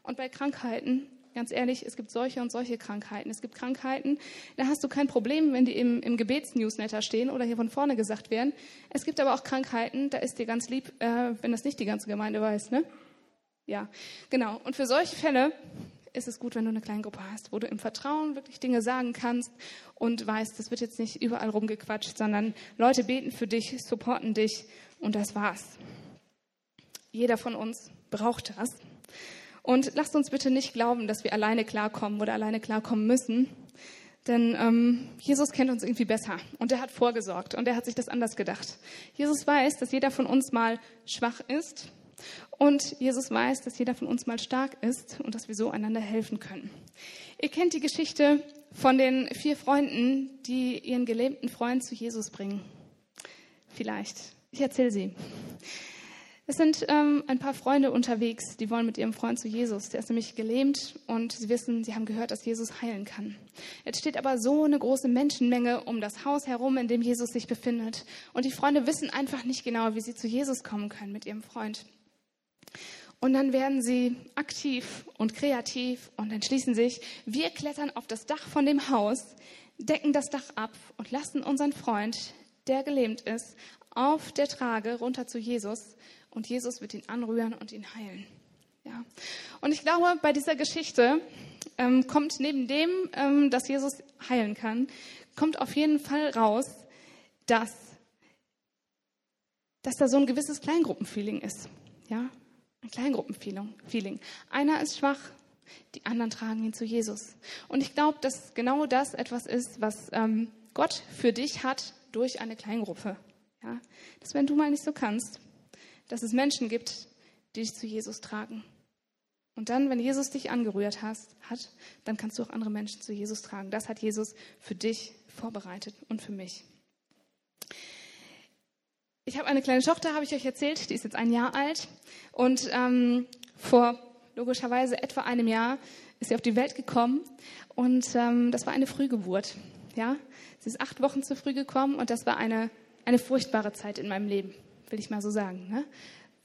Und bei Krankheiten Ganz ehrlich, es gibt solche und solche Krankheiten. Es gibt Krankheiten, da hast du kein Problem, wenn die im, im Gebetsnewsletter stehen oder hier von vorne gesagt werden. Es gibt aber auch Krankheiten, da ist dir ganz lieb, äh, wenn das nicht die ganze Gemeinde weiß. Ne? Ja, genau. Und für solche Fälle ist es gut, wenn du eine Kleingruppe hast, wo du im Vertrauen wirklich Dinge sagen kannst und weißt, das wird jetzt nicht überall rumgequatscht, sondern Leute beten für dich, supporten dich und das war's. Jeder von uns braucht das. Und lasst uns bitte nicht glauben, dass wir alleine klarkommen oder alleine klarkommen müssen. Denn ähm, Jesus kennt uns irgendwie besser und er hat vorgesorgt und er hat sich das anders gedacht. Jesus weiß, dass jeder von uns mal schwach ist und Jesus weiß, dass jeder von uns mal stark ist und dass wir so einander helfen können. Ihr kennt die Geschichte von den vier Freunden, die ihren gelähmten Freund zu Jesus bringen. Vielleicht. Ich erzähle sie. Es sind ähm, ein paar Freunde unterwegs, die wollen mit ihrem Freund zu Jesus. Der ist nämlich gelähmt und sie wissen, sie haben gehört, dass Jesus heilen kann. Jetzt steht aber so eine große Menschenmenge um das Haus herum, in dem Jesus sich befindet. Und die Freunde wissen einfach nicht genau, wie sie zu Jesus kommen können mit ihrem Freund. Und dann werden sie aktiv und kreativ und entschließen sich, wir klettern auf das Dach von dem Haus, decken das Dach ab und lassen unseren Freund, der gelähmt ist, auf der Trage runter zu Jesus und Jesus wird ihn anrühren und ihn heilen. Ja. Und ich glaube, bei dieser Geschichte ähm, kommt neben dem, ähm, dass Jesus heilen kann, kommt auf jeden Fall raus, dass, dass da so ein gewisses Kleingruppenfeeling ist. Ja, ein Kleingruppenfeeling. Einer ist schwach, die anderen tragen ihn zu Jesus. Und ich glaube, dass genau das etwas ist, was ähm, Gott für dich hat durch eine Kleingruppe. Ja, dass wenn du mal nicht so kannst, dass es Menschen gibt, die dich zu Jesus tragen. Und dann, wenn Jesus dich angerührt hast, hat, dann kannst du auch andere Menschen zu Jesus tragen. Das hat Jesus für dich vorbereitet und für mich. Ich habe eine kleine Tochter, habe ich euch erzählt, die ist jetzt ein Jahr alt. Und ähm, vor logischerweise etwa einem Jahr ist sie auf die Welt gekommen. Und ähm, das war eine Frühgeburt. Ja? Sie ist acht Wochen zu früh gekommen und das war eine, eine furchtbare Zeit in meinem Leben will ich mal so sagen. Ne?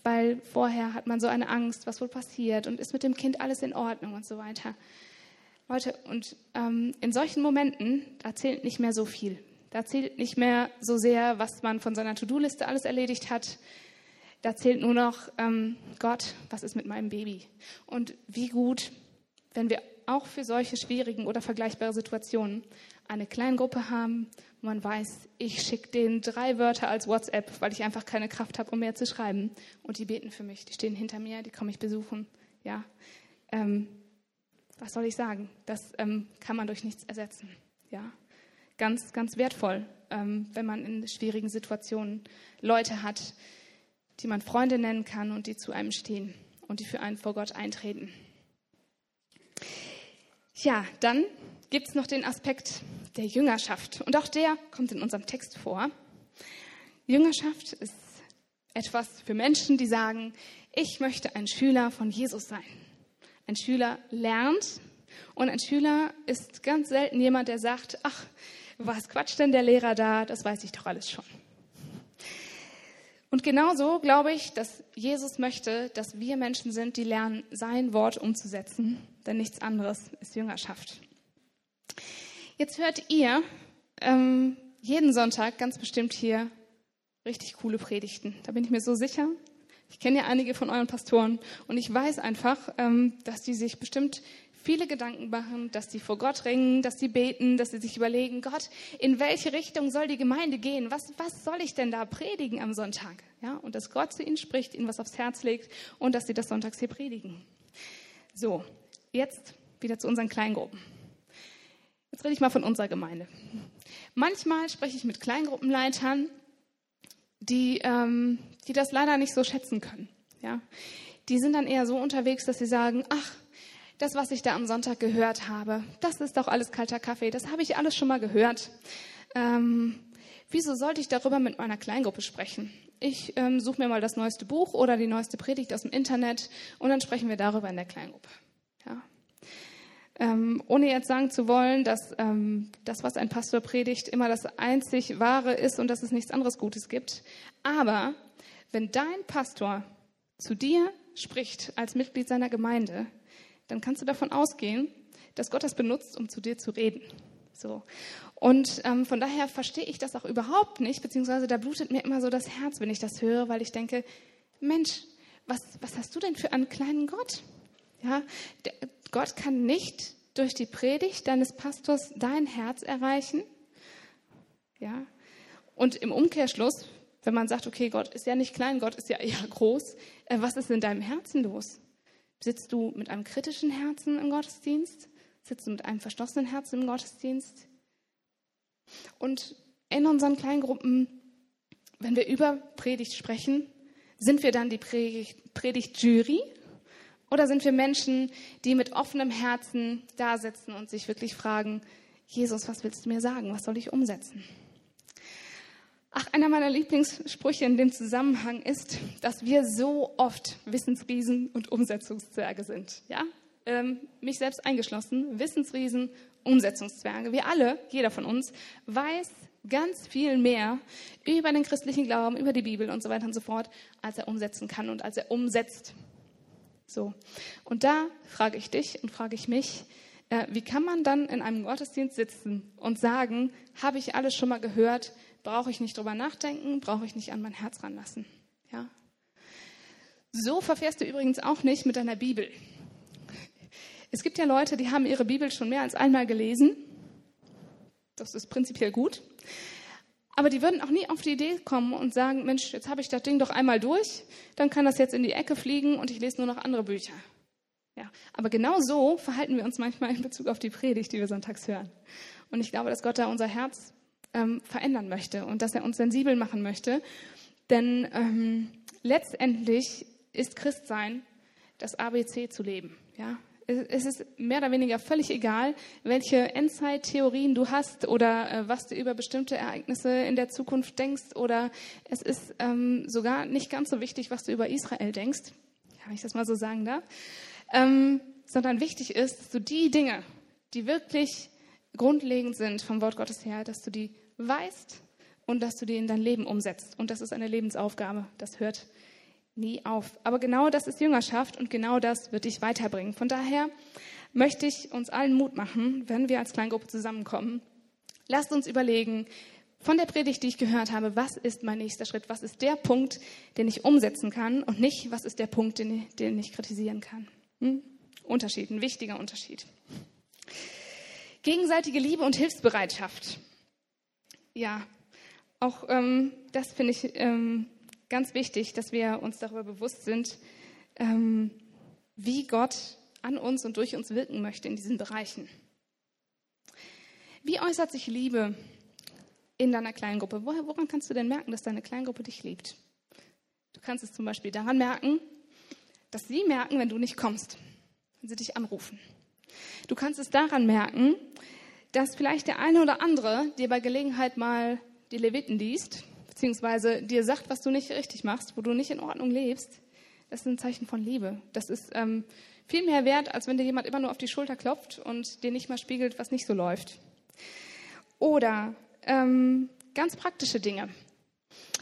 Weil vorher hat man so eine Angst, was wohl passiert und ist mit dem Kind alles in Ordnung und so weiter. Leute, und ähm, in solchen Momenten, da zählt nicht mehr so viel. Da zählt nicht mehr so sehr, was man von seiner To-Do-Liste alles erledigt hat. Da zählt nur noch, ähm, Gott, was ist mit meinem Baby? Und wie gut, wenn wir auch für solche schwierigen oder vergleichbare Situationen eine Kleingruppe haben, wo man weiß, ich schicke denen drei Wörter als WhatsApp, weil ich einfach keine Kraft habe, um mehr zu schreiben. Und die beten für mich, die stehen hinter mir, die kommen mich besuchen. Ja, ähm, was soll ich sagen? Das ähm, kann man durch nichts ersetzen. Ja, ganz, ganz wertvoll, ähm, wenn man in schwierigen Situationen Leute hat, die man Freunde nennen kann und die zu einem stehen und die für einen vor Gott eintreten. Ja, dann gibt es noch den Aspekt der Jüngerschaft. Und auch der kommt in unserem Text vor. Jüngerschaft ist etwas für Menschen, die sagen, ich möchte ein Schüler von Jesus sein. Ein Schüler lernt und ein Schüler ist ganz selten jemand, der sagt, ach, was quatscht denn der Lehrer da? Das weiß ich doch alles schon. Und genauso glaube ich, dass Jesus möchte, dass wir Menschen sind, die lernen, sein Wort umzusetzen, denn nichts anderes ist Jüngerschaft. Jetzt hört ihr ähm, jeden Sonntag ganz bestimmt hier richtig coole Predigten. Da bin ich mir so sicher. Ich kenne ja einige von euren Pastoren und ich weiß einfach, ähm, dass die sich bestimmt viele Gedanken machen, dass sie vor Gott ringen, dass sie beten, dass sie sich überlegen, Gott, in welche Richtung soll die Gemeinde gehen? Was, was soll ich denn da predigen am Sonntag? Ja, und dass Gott zu ihnen spricht, ihnen was aufs Herz legt und dass sie das sonntags hier predigen. So, jetzt wieder zu unseren Kleingruppen. Jetzt rede ich mal von unserer Gemeinde. Manchmal spreche ich mit Kleingruppenleitern, die, ähm, die das leider nicht so schätzen können. Ja? Die sind dann eher so unterwegs, dass sie sagen, ach, das, was ich da am Sonntag gehört habe, das ist doch alles kalter Kaffee, das habe ich alles schon mal gehört. Ähm, wieso sollte ich darüber mit meiner Kleingruppe sprechen? Ich ähm, suche mir mal das neueste Buch oder die neueste Predigt aus dem Internet und dann sprechen wir darüber in der Kleingruppe. Ja. Ähm, ohne jetzt sagen zu wollen, dass ähm, das, was ein Pastor predigt, immer das einzig Wahre ist und dass es nichts anderes Gutes gibt. Aber wenn dein Pastor zu dir spricht als Mitglied seiner Gemeinde, dann kannst du davon ausgehen, dass Gott das benutzt, um zu dir zu reden. So. Und ähm, von daher verstehe ich das auch überhaupt nicht, beziehungsweise da blutet mir immer so das Herz, wenn ich das höre, weil ich denke, Mensch, was, was hast du denn für einen kleinen Gott? Ja, Gott kann nicht durch die Predigt deines Pastors dein Herz erreichen. Ja. Und im Umkehrschluss, wenn man sagt, okay, Gott ist ja nicht klein, Gott ist ja [LAUGHS] eher groß, äh, was ist in deinem Herzen los? Sitzt du mit einem kritischen Herzen im Gottesdienst? Sitzt du mit einem verschlossenen Herzen im Gottesdienst? Und in unseren Kleingruppen, wenn wir über Predigt sprechen, sind wir dann die Predigtjury oder sind wir Menschen, die mit offenem Herzen da sitzen und sich wirklich fragen, Jesus, was willst du mir sagen? Was soll ich umsetzen? Ach, einer meiner Lieblingssprüche in dem Zusammenhang ist, dass wir so oft Wissensriesen und Umsetzungszwerge sind. Ja? Ähm, mich selbst eingeschlossen, Wissensriesen, Umsetzungszwerge. Wir alle, jeder von uns, weiß ganz viel mehr über den christlichen Glauben, über die Bibel und so weiter und so fort, als er umsetzen kann und als er umsetzt. So. Und da frage ich dich und frage ich mich, äh, wie kann man dann in einem Gottesdienst sitzen und sagen, habe ich alles schon mal gehört, brauche ich nicht drüber nachdenken, brauche ich nicht an mein Herz ranlassen. Ja? So verfährst du übrigens auch nicht mit deiner Bibel. Es gibt ja Leute, die haben ihre Bibel schon mehr als einmal gelesen. Das ist prinzipiell gut. Aber die würden auch nie auf die Idee kommen und sagen, Mensch, jetzt habe ich das Ding doch einmal durch, dann kann das jetzt in die Ecke fliegen und ich lese nur noch andere Bücher. Ja, aber genau so verhalten wir uns manchmal in Bezug auf die Predigt, die wir sonntags hören. Und ich glaube, dass Gott da unser Herz ähm, verändern möchte und dass er uns sensibel machen möchte. Denn ähm, letztendlich ist Christsein das ABC zu leben. Ja? Es ist mehr oder weniger völlig egal, welche Endzeit-Theorien du hast oder äh, was du über bestimmte Ereignisse in der Zukunft denkst. Oder es ist ähm, sogar nicht ganz so wichtig, was du über Israel denkst, wenn ich das mal so sagen darf. Ähm, sondern wichtig ist, dass du die Dinge, die wirklich grundlegend sind vom Wort Gottes her, dass du die weißt und dass du die in dein Leben umsetzt. Und das ist eine Lebensaufgabe. Das hört nie auf. Aber genau das ist Jüngerschaft und genau das wird dich weiterbringen. Von daher möchte ich uns allen Mut machen, wenn wir als Kleingruppe zusammenkommen. Lasst uns überlegen, von der Predigt, die ich gehört habe, was ist mein nächster Schritt? Was ist der Punkt, den ich umsetzen kann und nicht, was ist der Punkt, den, den ich kritisieren kann? Hm? Unterschied, ein wichtiger Unterschied. Gegenseitige Liebe und Hilfsbereitschaft. Ja, auch ähm, das finde ich ähm, ganz wichtig, dass wir uns darüber bewusst sind, ähm, wie Gott an uns und durch uns wirken möchte in diesen Bereichen. Wie äußert sich Liebe in deiner Kleingruppe? Woran kannst du denn merken, dass deine Kleingruppe dich liebt? Du kannst es zum Beispiel daran merken, dass sie merken, wenn du nicht kommst, wenn sie dich anrufen. Du kannst es daran merken, dass vielleicht der eine oder andere dir bei Gelegenheit mal die Leviten liest, beziehungsweise dir sagt, was du nicht richtig machst, wo du nicht in Ordnung lebst. Das ist ein Zeichen von Liebe. Das ist ähm, viel mehr wert, als wenn dir jemand immer nur auf die Schulter klopft und dir nicht mal spiegelt, was nicht so läuft. Oder ähm, ganz praktische Dinge.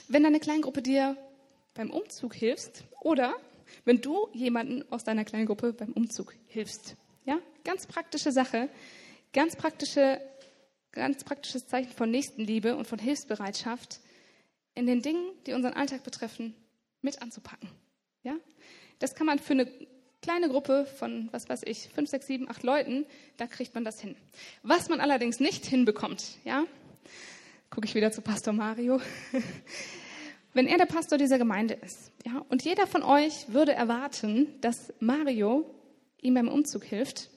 Wenn deine Kleingruppe dir beim Umzug hilft oder wenn du jemanden aus deiner Kleingruppe beim Umzug hilfst. Ja, ganz praktische Sache, ganz praktische, ganz praktisches Zeichen von Nächstenliebe und von Hilfsbereitschaft in den Dingen, die unseren Alltag betreffen, mit anzupacken. Ja, das kann man für eine kleine Gruppe von, was weiß ich, fünf, sechs, sieben, acht Leuten, da kriegt man das hin. Was man allerdings nicht hinbekommt, ja, gucke ich wieder zu Pastor Mario. [LAUGHS] Wenn er der Pastor dieser Gemeinde ist, ja, und jeder von euch würde erwarten, dass Mario ihm beim Umzug hilft,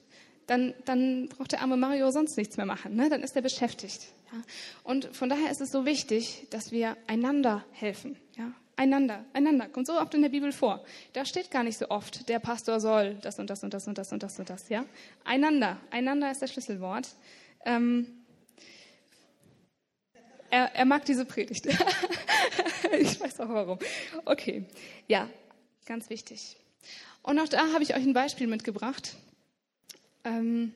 dann, dann braucht der arme Mario sonst nichts mehr machen. Ne? Dann ist er beschäftigt. Ja? Und von daher ist es so wichtig, dass wir einander helfen. Ja? Einander, einander. Kommt so oft in der Bibel vor. Da steht gar nicht so oft, der Pastor soll das und das und das und das und das und das. Ja? Einander. Einander ist das Schlüsselwort. Ähm, er, er mag diese Predigt. [LAUGHS] ich weiß auch warum. Okay, ja, ganz wichtig. Und auch da habe ich euch ein Beispiel mitgebracht ähm,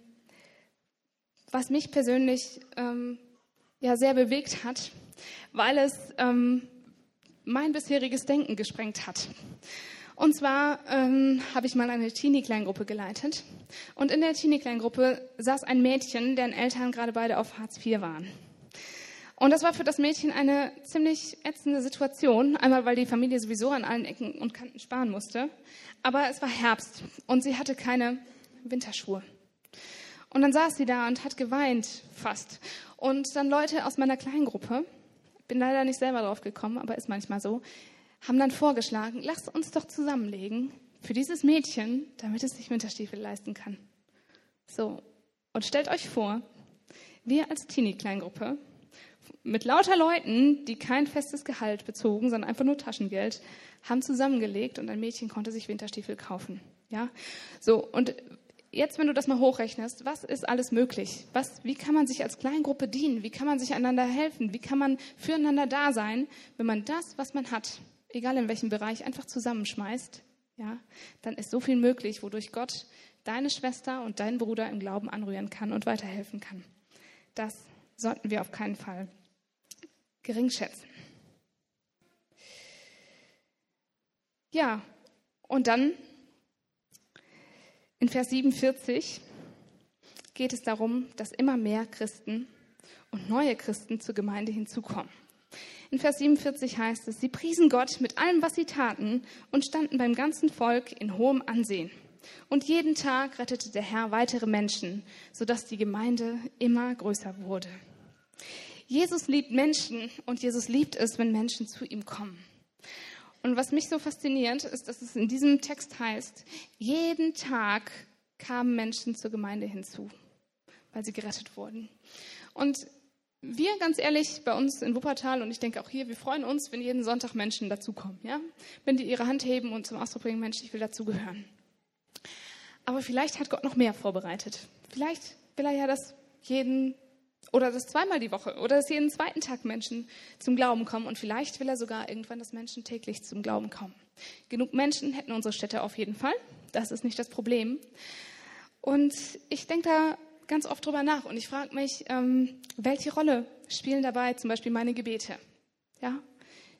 was mich persönlich ähm, ja sehr bewegt hat, weil es ähm, mein bisheriges Denken gesprengt hat. Und zwar ähm, habe ich mal eine Teenie-Kleingruppe geleitet. Und in der Teenie-Kleingruppe saß ein Mädchen, deren Eltern gerade beide auf Hartz IV waren. Und das war für das Mädchen eine ziemlich ätzende Situation. Einmal, weil die Familie sowieso an allen Ecken und Kanten sparen musste. Aber es war Herbst und sie hatte keine Winterschuhe. Und dann saß sie da und hat geweint fast. Und dann Leute aus meiner Kleingruppe, bin leider nicht selber drauf gekommen, aber ist manchmal so, haben dann vorgeschlagen, lasst uns doch zusammenlegen für dieses Mädchen, damit es sich Winterstiefel leisten kann. So, und stellt euch vor, wir als Teenie-Kleingruppe mit lauter Leuten, die kein festes Gehalt bezogen, sondern einfach nur Taschengeld, haben zusammengelegt und ein Mädchen konnte sich Winterstiefel kaufen. Ja, so und jetzt, wenn du das mal hochrechnest, was ist alles möglich? Was, wie kann man sich als Kleingruppe dienen? Wie kann man sich einander helfen? Wie kann man füreinander da sein, wenn man das, was man hat, egal in welchem Bereich, einfach zusammenschmeißt? Ja, dann ist so viel möglich, wodurch Gott deine Schwester und deinen Bruder im Glauben anrühren kann und weiterhelfen kann. Das sollten wir auf keinen Fall gering schätzen. Ja, und dann in Vers 47 geht es darum, dass immer mehr Christen und neue Christen zur Gemeinde hinzukommen. In Vers 47 heißt es, sie priesen Gott mit allem, was sie taten und standen beim ganzen Volk in hohem Ansehen. Und jeden Tag rettete der Herr weitere Menschen, sodass die Gemeinde immer größer wurde. Jesus liebt Menschen und Jesus liebt es, wenn Menschen zu ihm kommen. Und was mich so fasziniert, ist, dass es in diesem Text heißt, jeden Tag kamen Menschen zur Gemeinde hinzu, weil sie gerettet wurden. Und wir, ganz ehrlich, bei uns in Wuppertal und ich denke auch hier, wir freuen uns, wenn jeden Sonntag Menschen dazukommen. Ja? Wenn die ihre Hand heben und zum Ausdruck bringen, Mensch, ich will dazugehören. Aber vielleicht hat Gott noch mehr vorbereitet. Vielleicht will er ja, dass jeden oder dass zweimal die Woche oder dass jeden zweiten Tag Menschen zum Glauben kommen und vielleicht will er sogar irgendwann, dass Menschen täglich zum Glauben kommen. Genug Menschen hätten unsere Städte auf jeden Fall. Das ist nicht das Problem. Und ich denke da ganz oft drüber nach und ich frage mich, ähm, welche Rolle spielen dabei zum Beispiel meine Gebete? Ja,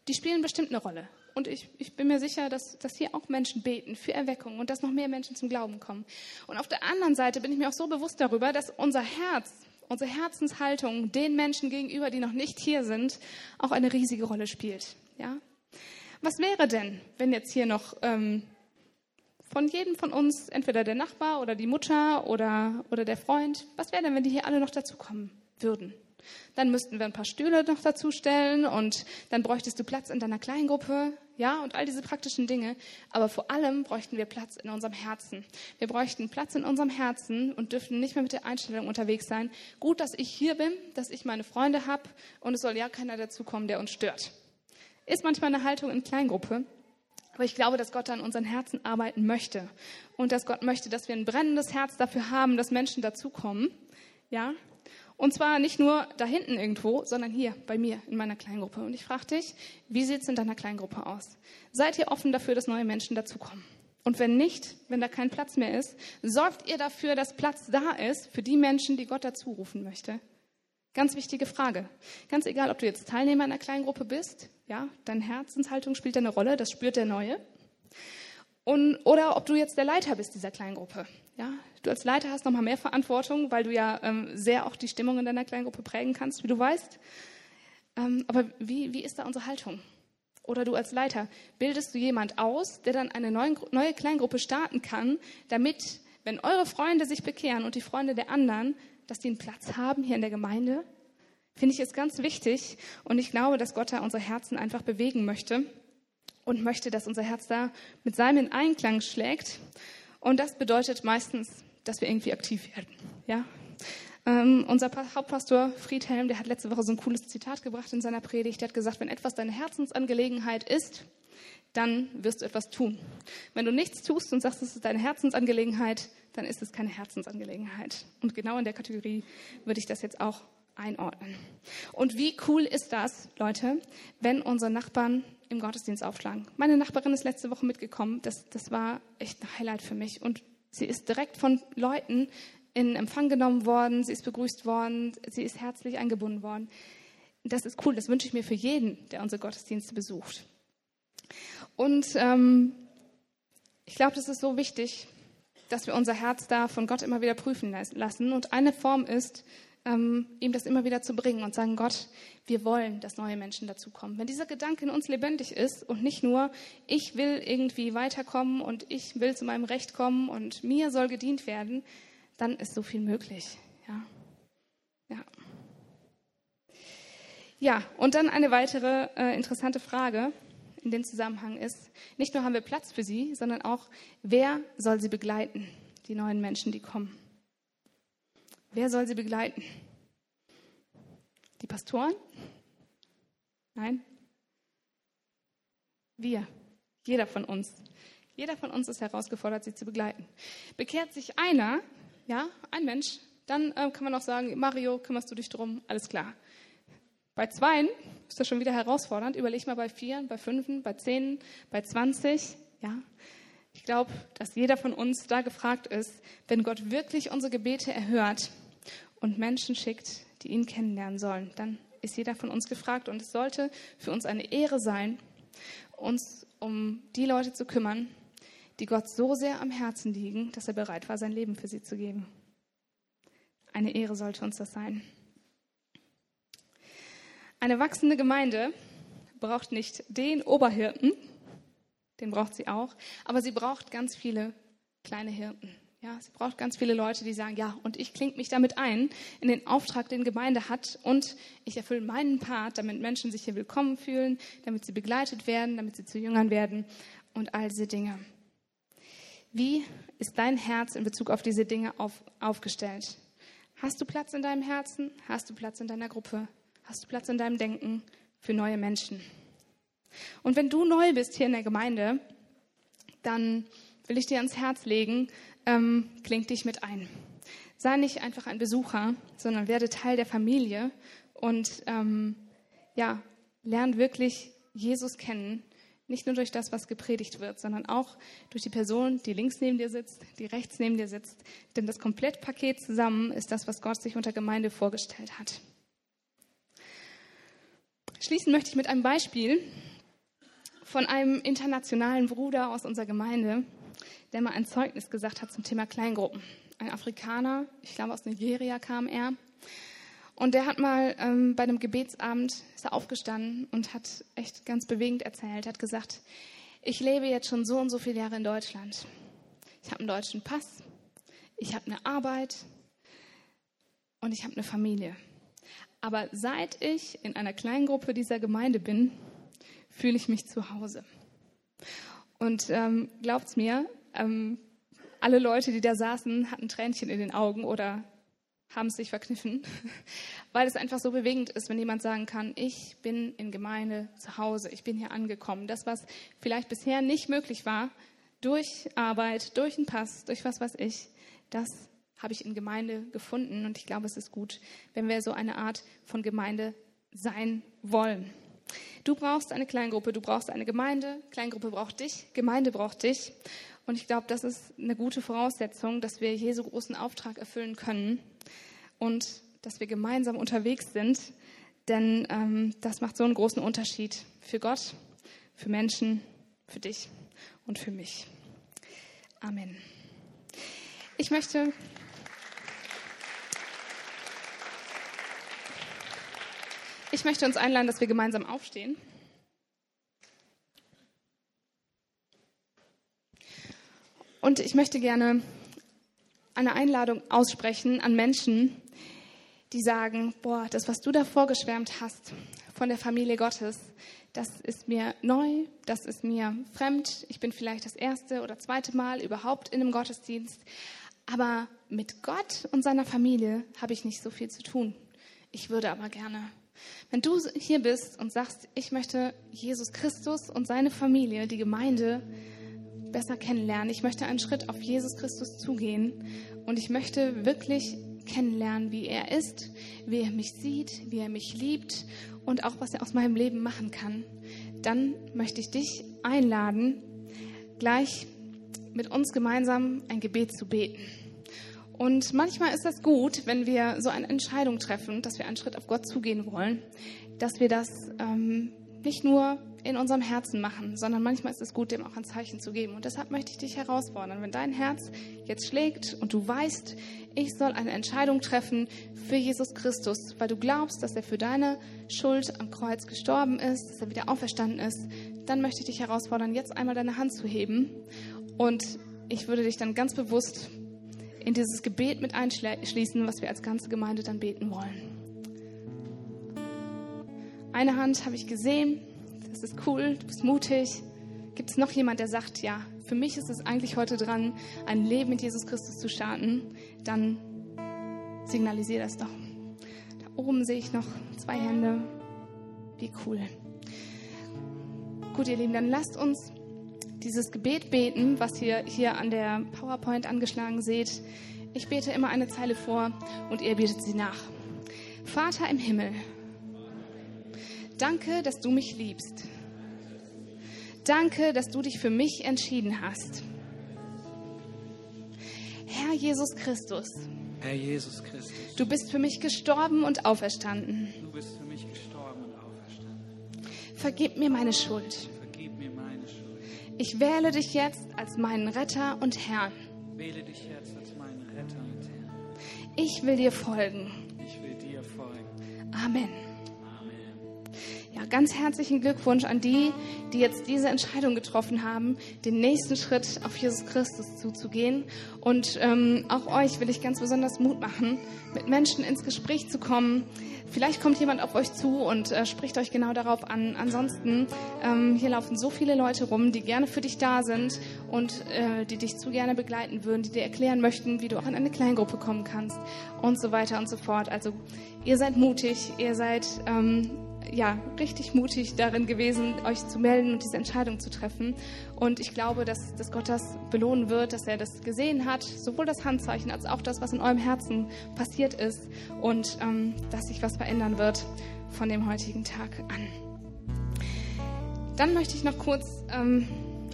die spielen bestimmt eine Rolle. Und ich, ich bin mir sicher, dass, dass hier auch Menschen beten für Erweckung und dass noch mehr Menschen zum Glauben kommen. Und auf der anderen Seite bin ich mir auch so bewusst darüber, dass unser Herz, unsere Herzenshaltung den Menschen gegenüber, die noch nicht hier sind, auch eine riesige Rolle spielt. Ja? Was wäre denn, wenn jetzt hier noch ähm, von jedem von uns, entweder der Nachbar oder die Mutter oder, oder der Freund, was wäre denn, wenn die hier alle noch dazukommen würden? Dann müssten wir ein paar Stühle noch dazustellen und dann bräuchtest du Platz in deiner Kleingruppe, ja, und all diese praktischen Dinge. Aber vor allem bräuchten wir Platz in unserem Herzen. Wir bräuchten Platz in unserem Herzen und dürften nicht mehr mit der Einstellung unterwegs sein. Gut, dass ich hier bin, dass ich meine Freunde habe und es soll ja keiner dazukommen, der uns stört. Ist manchmal eine Haltung in Kleingruppe. Aber ich glaube, dass Gott an unseren Herzen arbeiten möchte und dass Gott möchte, dass wir ein brennendes Herz dafür haben, dass Menschen dazukommen. Ja, und zwar nicht nur da hinten irgendwo, sondern hier bei mir in meiner Kleingruppe. Und ich frage dich, wie sieht es in deiner Kleingruppe aus? Seid ihr offen dafür, dass neue Menschen dazukommen? Und wenn nicht, wenn da kein Platz mehr ist, sorgt ihr dafür, dass Platz da ist für die Menschen, die Gott dazu rufen möchte? Ganz wichtige Frage. Ganz egal, ob du jetzt Teilnehmer einer Kleingruppe bist, ja, deine Herzenshaltung spielt eine Rolle, das spürt der Neue. Und, oder ob du jetzt der Leiter bist dieser Kleingruppe. Ja, du als Leiter hast nochmal mehr Verantwortung, weil du ja ähm, sehr auch die Stimmung in deiner Kleingruppe prägen kannst, wie du weißt. Ähm, aber wie, wie ist da unsere Haltung? Oder du als Leiter, bildest du jemand aus, der dann eine neue, neue Kleingruppe starten kann, damit, wenn eure Freunde sich bekehren und die Freunde der anderen, dass die einen Platz haben hier in der Gemeinde? Finde ich es ganz wichtig. Und ich glaube, dass Gott da unsere Herzen einfach bewegen möchte und möchte, dass unser Herz da mit seinem in Einklang schlägt. Und das bedeutet meistens, dass wir irgendwie aktiv werden. Ja? Ähm, unser Hauptpastor Friedhelm, der hat letzte Woche so ein cooles Zitat gebracht in seiner Predigt. Der hat gesagt, wenn etwas deine Herzensangelegenheit ist, dann wirst du etwas tun. Wenn du nichts tust und sagst, es ist deine Herzensangelegenheit, dann ist es keine Herzensangelegenheit. Und genau in der Kategorie würde ich das jetzt auch einordnen. Und wie cool ist das, Leute, wenn unsere Nachbarn im Gottesdienst aufschlagen. Meine Nachbarin ist letzte Woche mitgekommen. Das, das war echt ein Highlight für mich. Und sie ist direkt von Leuten in Empfang genommen worden. Sie ist begrüßt worden. Sie ist herzlich eingebunden worden. Das ist cool. Das wünsche ich mir für jeden, der unsere Gottesdienste besucht. Und ähm, ich glaube, das ist so wichtig, dass wir unser Herz da von Gott immer wieder prüfen lassen. Und eine Form ist, ähm, ihm das immer wieder zu bringen und sagen, Gott, wir wollen, dass neue Menschen dazukommen. Wenn dieser Gedanke in uns lebendig ist und nicht nur, ich will irgendwie weiterkommen und ich will zu meinem Recht kommen und mir soll gedient werden, dann ist so viel möglich. Ja. Ja. Ja, und dann eine weitere äh, interessante Frage in dem Zusammenhang ist, nicht nur haben wir Platz für sie, sondern auch, wer soll sie begleiten, die neuen Menschen, die kommen? Wer soll sie begleiten? Die Pastoren? Nein? Wir, jeder von uns. Jeder von uns ist herausgefordert, sie zu begleiten. Bekehrt sich einer, ja, ein Mensch, dann äh, kann man auch sagen, Mario, kümmerst du dich drum, alles klar. Bei zweien ist das schon wieder herausfordernd. Überleg mal bei vieren, bei fünfen, bei zehn, bei zwanzig, ja. Ich glaube, dass jeder von uns da gefragt ist, wenn Gott wirklich unsere Gebete erhört, und Menschen schickt, die ihn kennenlernen sollen, dann ist jeder von uns gefragt. Und es sollte für uns eine Ehre sein, uns um die Leute zu kümmern, die Gott so sehr am Herzen liegen, dass er bereit war, sein Leben für sie zu geben. Eine Ehre sollte uns das sein. Eine wachsende Gemeinde braucht nicht den Oberhirten, den braucht sie auch, aber sie braucht ganz viele kleine Hirten. Ja, sie braucht ganz viele Leute, die sagen, ja, und ich klinge mich damit ein, in den Auftrag, den Gemeinde hat, und ich erfülle meinen Part, damit Menschen sich hier willkommen fühlen, damit sie begleitet werden, damit sie zu Jüngern werden und all diese Dinge. Wie ist dein Herz in Bezug auf diese Dinge auf, aufgestellt? Hast du Platz in deinem Herzen? Hast du Platz in deiner Gruppe? Hast du Platz in deinem Denken für neue Menschen? Und wenn du neu bist hier in der Gemeinde, dann will ich dir ans Herz legen, ähm, kling dich mit ein. Sei nicht einfach ein Besucher, sondern werde Teil der Familie und ähm, ja, lern wirklich Jesus kennen. Nicht nur durch das, was gepredigt wird, sondern auch durch die Person, die links neben dir sitzt, die rechts neben dir sitzt. Denn das Komplettpaket zusammen ist das, was Gott sich unter Gemeinde vorgestellt hat. Schließen möchte ich mit einem Beispiel von einem internationalen Bruder aus unserer Gemeinde, der mal ein Zeugnis gesagt hat zum Thema Kleingruppen. Ein Afrikaner, ich glaube aus Nigeria kam er. Und der hat mal ähm, bei einem Gebetsabend ist er aufgestanden und hat echt ganz bewegend erzählt, hat gesagt, ich lebe jetzt schon so und so viele Jahre in Deutschland. Ich habe einen deutschen Pass, ich habe eine Arbeit und ich habe eine Familie. Aber seit ich in einer Kleingruppe dieser Gemeinde bin, fühle ich mich zu Hause. Und ähm, glaubt's mir, ähm, alle Leute, die da saßen, hatten Tränchen in den Augen oder haben es sich verkniffen, [LAUGHS] weil es einfach so bewegend ist, wenn jemand sagen kann, ich bin in Gemeinde zu Hause, ich bin hier angekommen. Das, was vielleicht bisher nicht möglich war, durch Arbeit, durch einen Pass, durch was weiß ich, das habe ich in Gemeinde gefunden und ich glaube, es ist gut, wenn wir so eine Art von Gemeinde sein wollen. Du brauchst eine Kleingruppe, du brauchst eine Gemeinde, Kleingruppe braucht dich, Gemeinde braucht dich. Und ich glaube, das ist eine gute Voraussetzung, dass wir Jesu großen Auftrag erfüllen können und dass wir gemeinsam unterwegs sind. Denn ähm, das macht so einen großen Unterschied für Gott, für Menschen, für dich und für mich. Amen. Ich möchte Ich möchte uns einladen, dass wir gemeinsam aufstehen. Und ich möchte gerne eine Einladung aussprechen an Menschen, die sagen, boah, das, was du da vorgeschwärmt hast von der Familie Gottes, das ist mir neu, das ist mir fremd. Ich bin vielleicht das erste oder zweite Mal überhaupt in einem Gottesdienst. Aber mit Gott und seiner Familie habe ich nicht so viel zu tun. Ich würde aber gerne. Wenn du hier bist und sagst, ich möchte Jesus Christus und seine Familie, die Gemeinde, besser kennenlernen. Ich möchte einen Schritt auf Jesus Christus zugehen und ich möchte wirklich kennenlernen, wie er ist, wie er mich sieht, wie er mich liebt und auch was er aus meinem Leben machen kann. Dann möchte ich dich einladen, gleich mit uns gemeinsam ein Gebet zu beten. Und manchmal ist das gut, wenn wir so eine Entscheidung treffen, dass wir einen Schritt auf Gott zugehen wollen, dass wir das ähm, nicht nur in unserem Herzen machen, sondern manchmal ist es gut, dem auch ein Zeichen zu geben. Und deshalb möchte ich dich herausfordern, wenn dein Herz jetzt schlägt und du weißt, ich soll eine Entscheidung treffen für Jesus Christus, weil du glaubst, dass er für deine Schuld am Kreuz gestorben ist, dass er wieder auferstanden ist, dann möchte ich dich herausfordern, jetzt einmal deine Hand zu heben. Und ich würde dich dann ganz bewusst in dieses Gebet mit einschließen, was wir als ganze Gemeinde dann beten wollen. Eine Hand habe ich gesehen, das ist cool, du bist mutig. Gibt es noch jemand, der sagt, ja, für mich ist es eigentlich heute dran, ein Leben mit Jesus Christus zu starten? Dann signalisiere das doch. Da oben sehe ich noch zwei Hände. Wie cool. Gut, ihr Lieben, dann lasst uns dieses Gebet beten, was ihr hier an der PowerPoint angeschlagen seht. Ich bete immer eine Zeile vor und ihr betet sie nach. Vater im Himmel, danke, dass du mich liebst. Danke, dass du dich für mich entschieden hast. Herr Jesus Christus. Herr Jesus Christus. Du bist für mich gestorben und auferstanden. Du bist für mich gestorben und auferstanden. Vergib mir meine Schuld. Ich wähle dich jetzt als meinen Retter und Herrn. Wähle dich jetzt als meinen Retter und Herrn. Ich will dir folgen. Ich will dir folgen. Amen. Amen. Ganz herzlichen Glückwunsch an die, die jetzt diese Entscheidung getroffen haben, den nächsten Schritt auf Jesus Christus zuzugehen. Und ähm, auch euch will ich ganz besonders Mut machen, mit Menschen ins Gespräch zu kommen. Vielleicht kommt jemand auf euch zu und äh, spricht euch genau darauf an. Ansonsten, ähm, hier laufen so viele Leute rum, die gerne für dich da sind und äh, die dich zu gerne begleiten würden, die dir erklären möchten, wie du auch in eine Kleingruppe kommen kannst und so weiter und so fort. Also ihr seid mutig, ihr seid ähm, ja, richtig mutig darin gewesen, euch zu melden und diese Entscheidung zu treffen. Und ich glaube, dass, dass Gott das belohnen wird, dass er das gesehen hat, sowohl das Handzeichen als auch das, was in eurem Herzen passiert ist und ähm, dass sich was verändern wird von dem heutigen Tag an. Dann möchte ich noch kurz ähm,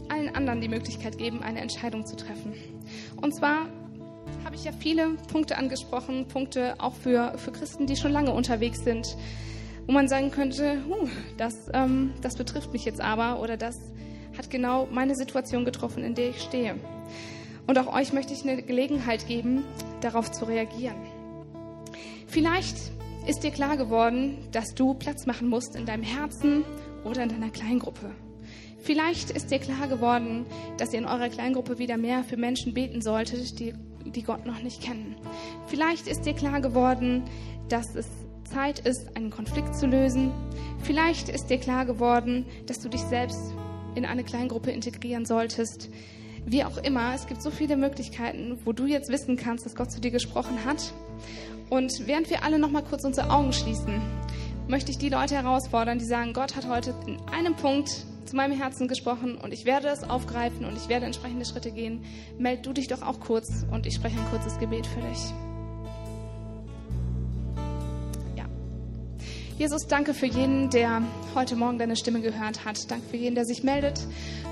allen anderen die Möglichkeit geben, eine Entscheidung zu treffen. Und zwar habe ich ja viele Punkte angesprochen, Punkte auch für, für Christen, die schon lange unterwegs sind wo man sagen könnte, huh, das, ähm, das betrifft mich jetzt aber oder das hat genau meine Situation getroffen, in der ich stehe. Und auch euch möchte ich eine Gelegenheit geben, darauf zu reagieren. Vielleicht ist dir klar geworden, dass du Platz machen musst in deinem Herzen oder in deiner Kleingruppe. Vielleicht ist dir klar geworden, dass ihr in eurer Kleingruppe wieder mehr für Menschen beten solltet, die, die Gott noch nicht kennen. Vielleicht ist dir klar geworden, dass es Zeit ist, einen Konflikt zu lösen. Vielleicht ist dir klar geworden, dass du dich selbst in eine Kleingruppe integrieren solltest. Wie auch immer, es gibt so viele Möglichkeiten, wo du jetzt wissen kannst, dass Gott zu dir gesprochen hat. Und während wir alle noch mal kurz unsere Augen schließen, möchte ich die Leute herausfordern, die sagen, Gott hat heute in einem Punkt zu meinem Herzen gesprochen und ich werde es aufgreifen und ich werde entsprechende Schritte gehen. Meld du dich doch auch kurz und ich spreche ein kurzes Gebet für dich. Jesus, danke für jeden, der heute Morgen deine Stimme gehört hat. Danke für jeden, der sich meldet.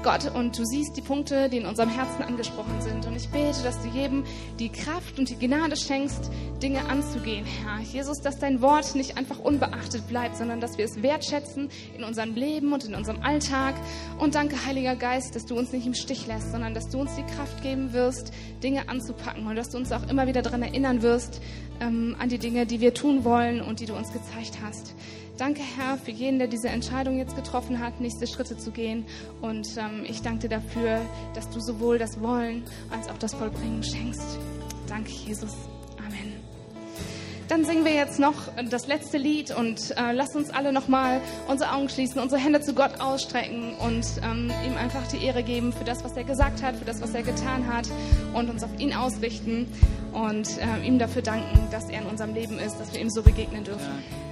Gott, und du siehst die Punkte, die in unserem Herzen angesprochen sind. Und ich bete, dass du jedem die Kraft und die Gnade schenkst, Dinge anzugehen, Herr. Jesus, dass dein Wort nicht einfach unbeachtet bleibt, sondern dass wir es wertschätzen in unserem Leben und in unserem Alltag. Und danke, Heiliger Geist, dass du uns nicht im Stich lässt, sondern dass du uns die Kraft geben wirst, Dinge anzupacken und dass du uns auch immer wieder daran erinnern wirst, ähm, an die Dinge, die wir tun wollen und die du uns gezeigt hast. Danke, Herr, für jeden, der diese Entscheidung jetzt getroffen hat, nächste Schritte zu gehen. Und ähm, ich danke dir dafür, dass du sowohl das Wollen als auch das Vollbringen schenkst. Danke, Jesus. Dann singen wir jetzt noch das letzte Lied und äh, lasst uns alle nochmal unsere Augen schließen, unsere Hände zu Gott ausstrecken und ähm, ihm einfach die Ehre geben für das, was er gesagt hat, für das, was er getan hat und uns auf ihn ausrichten und äh, ihm dafür danken, dass er in unserem Leben ist, dass wir ihm so begegnen dürfen. Ja.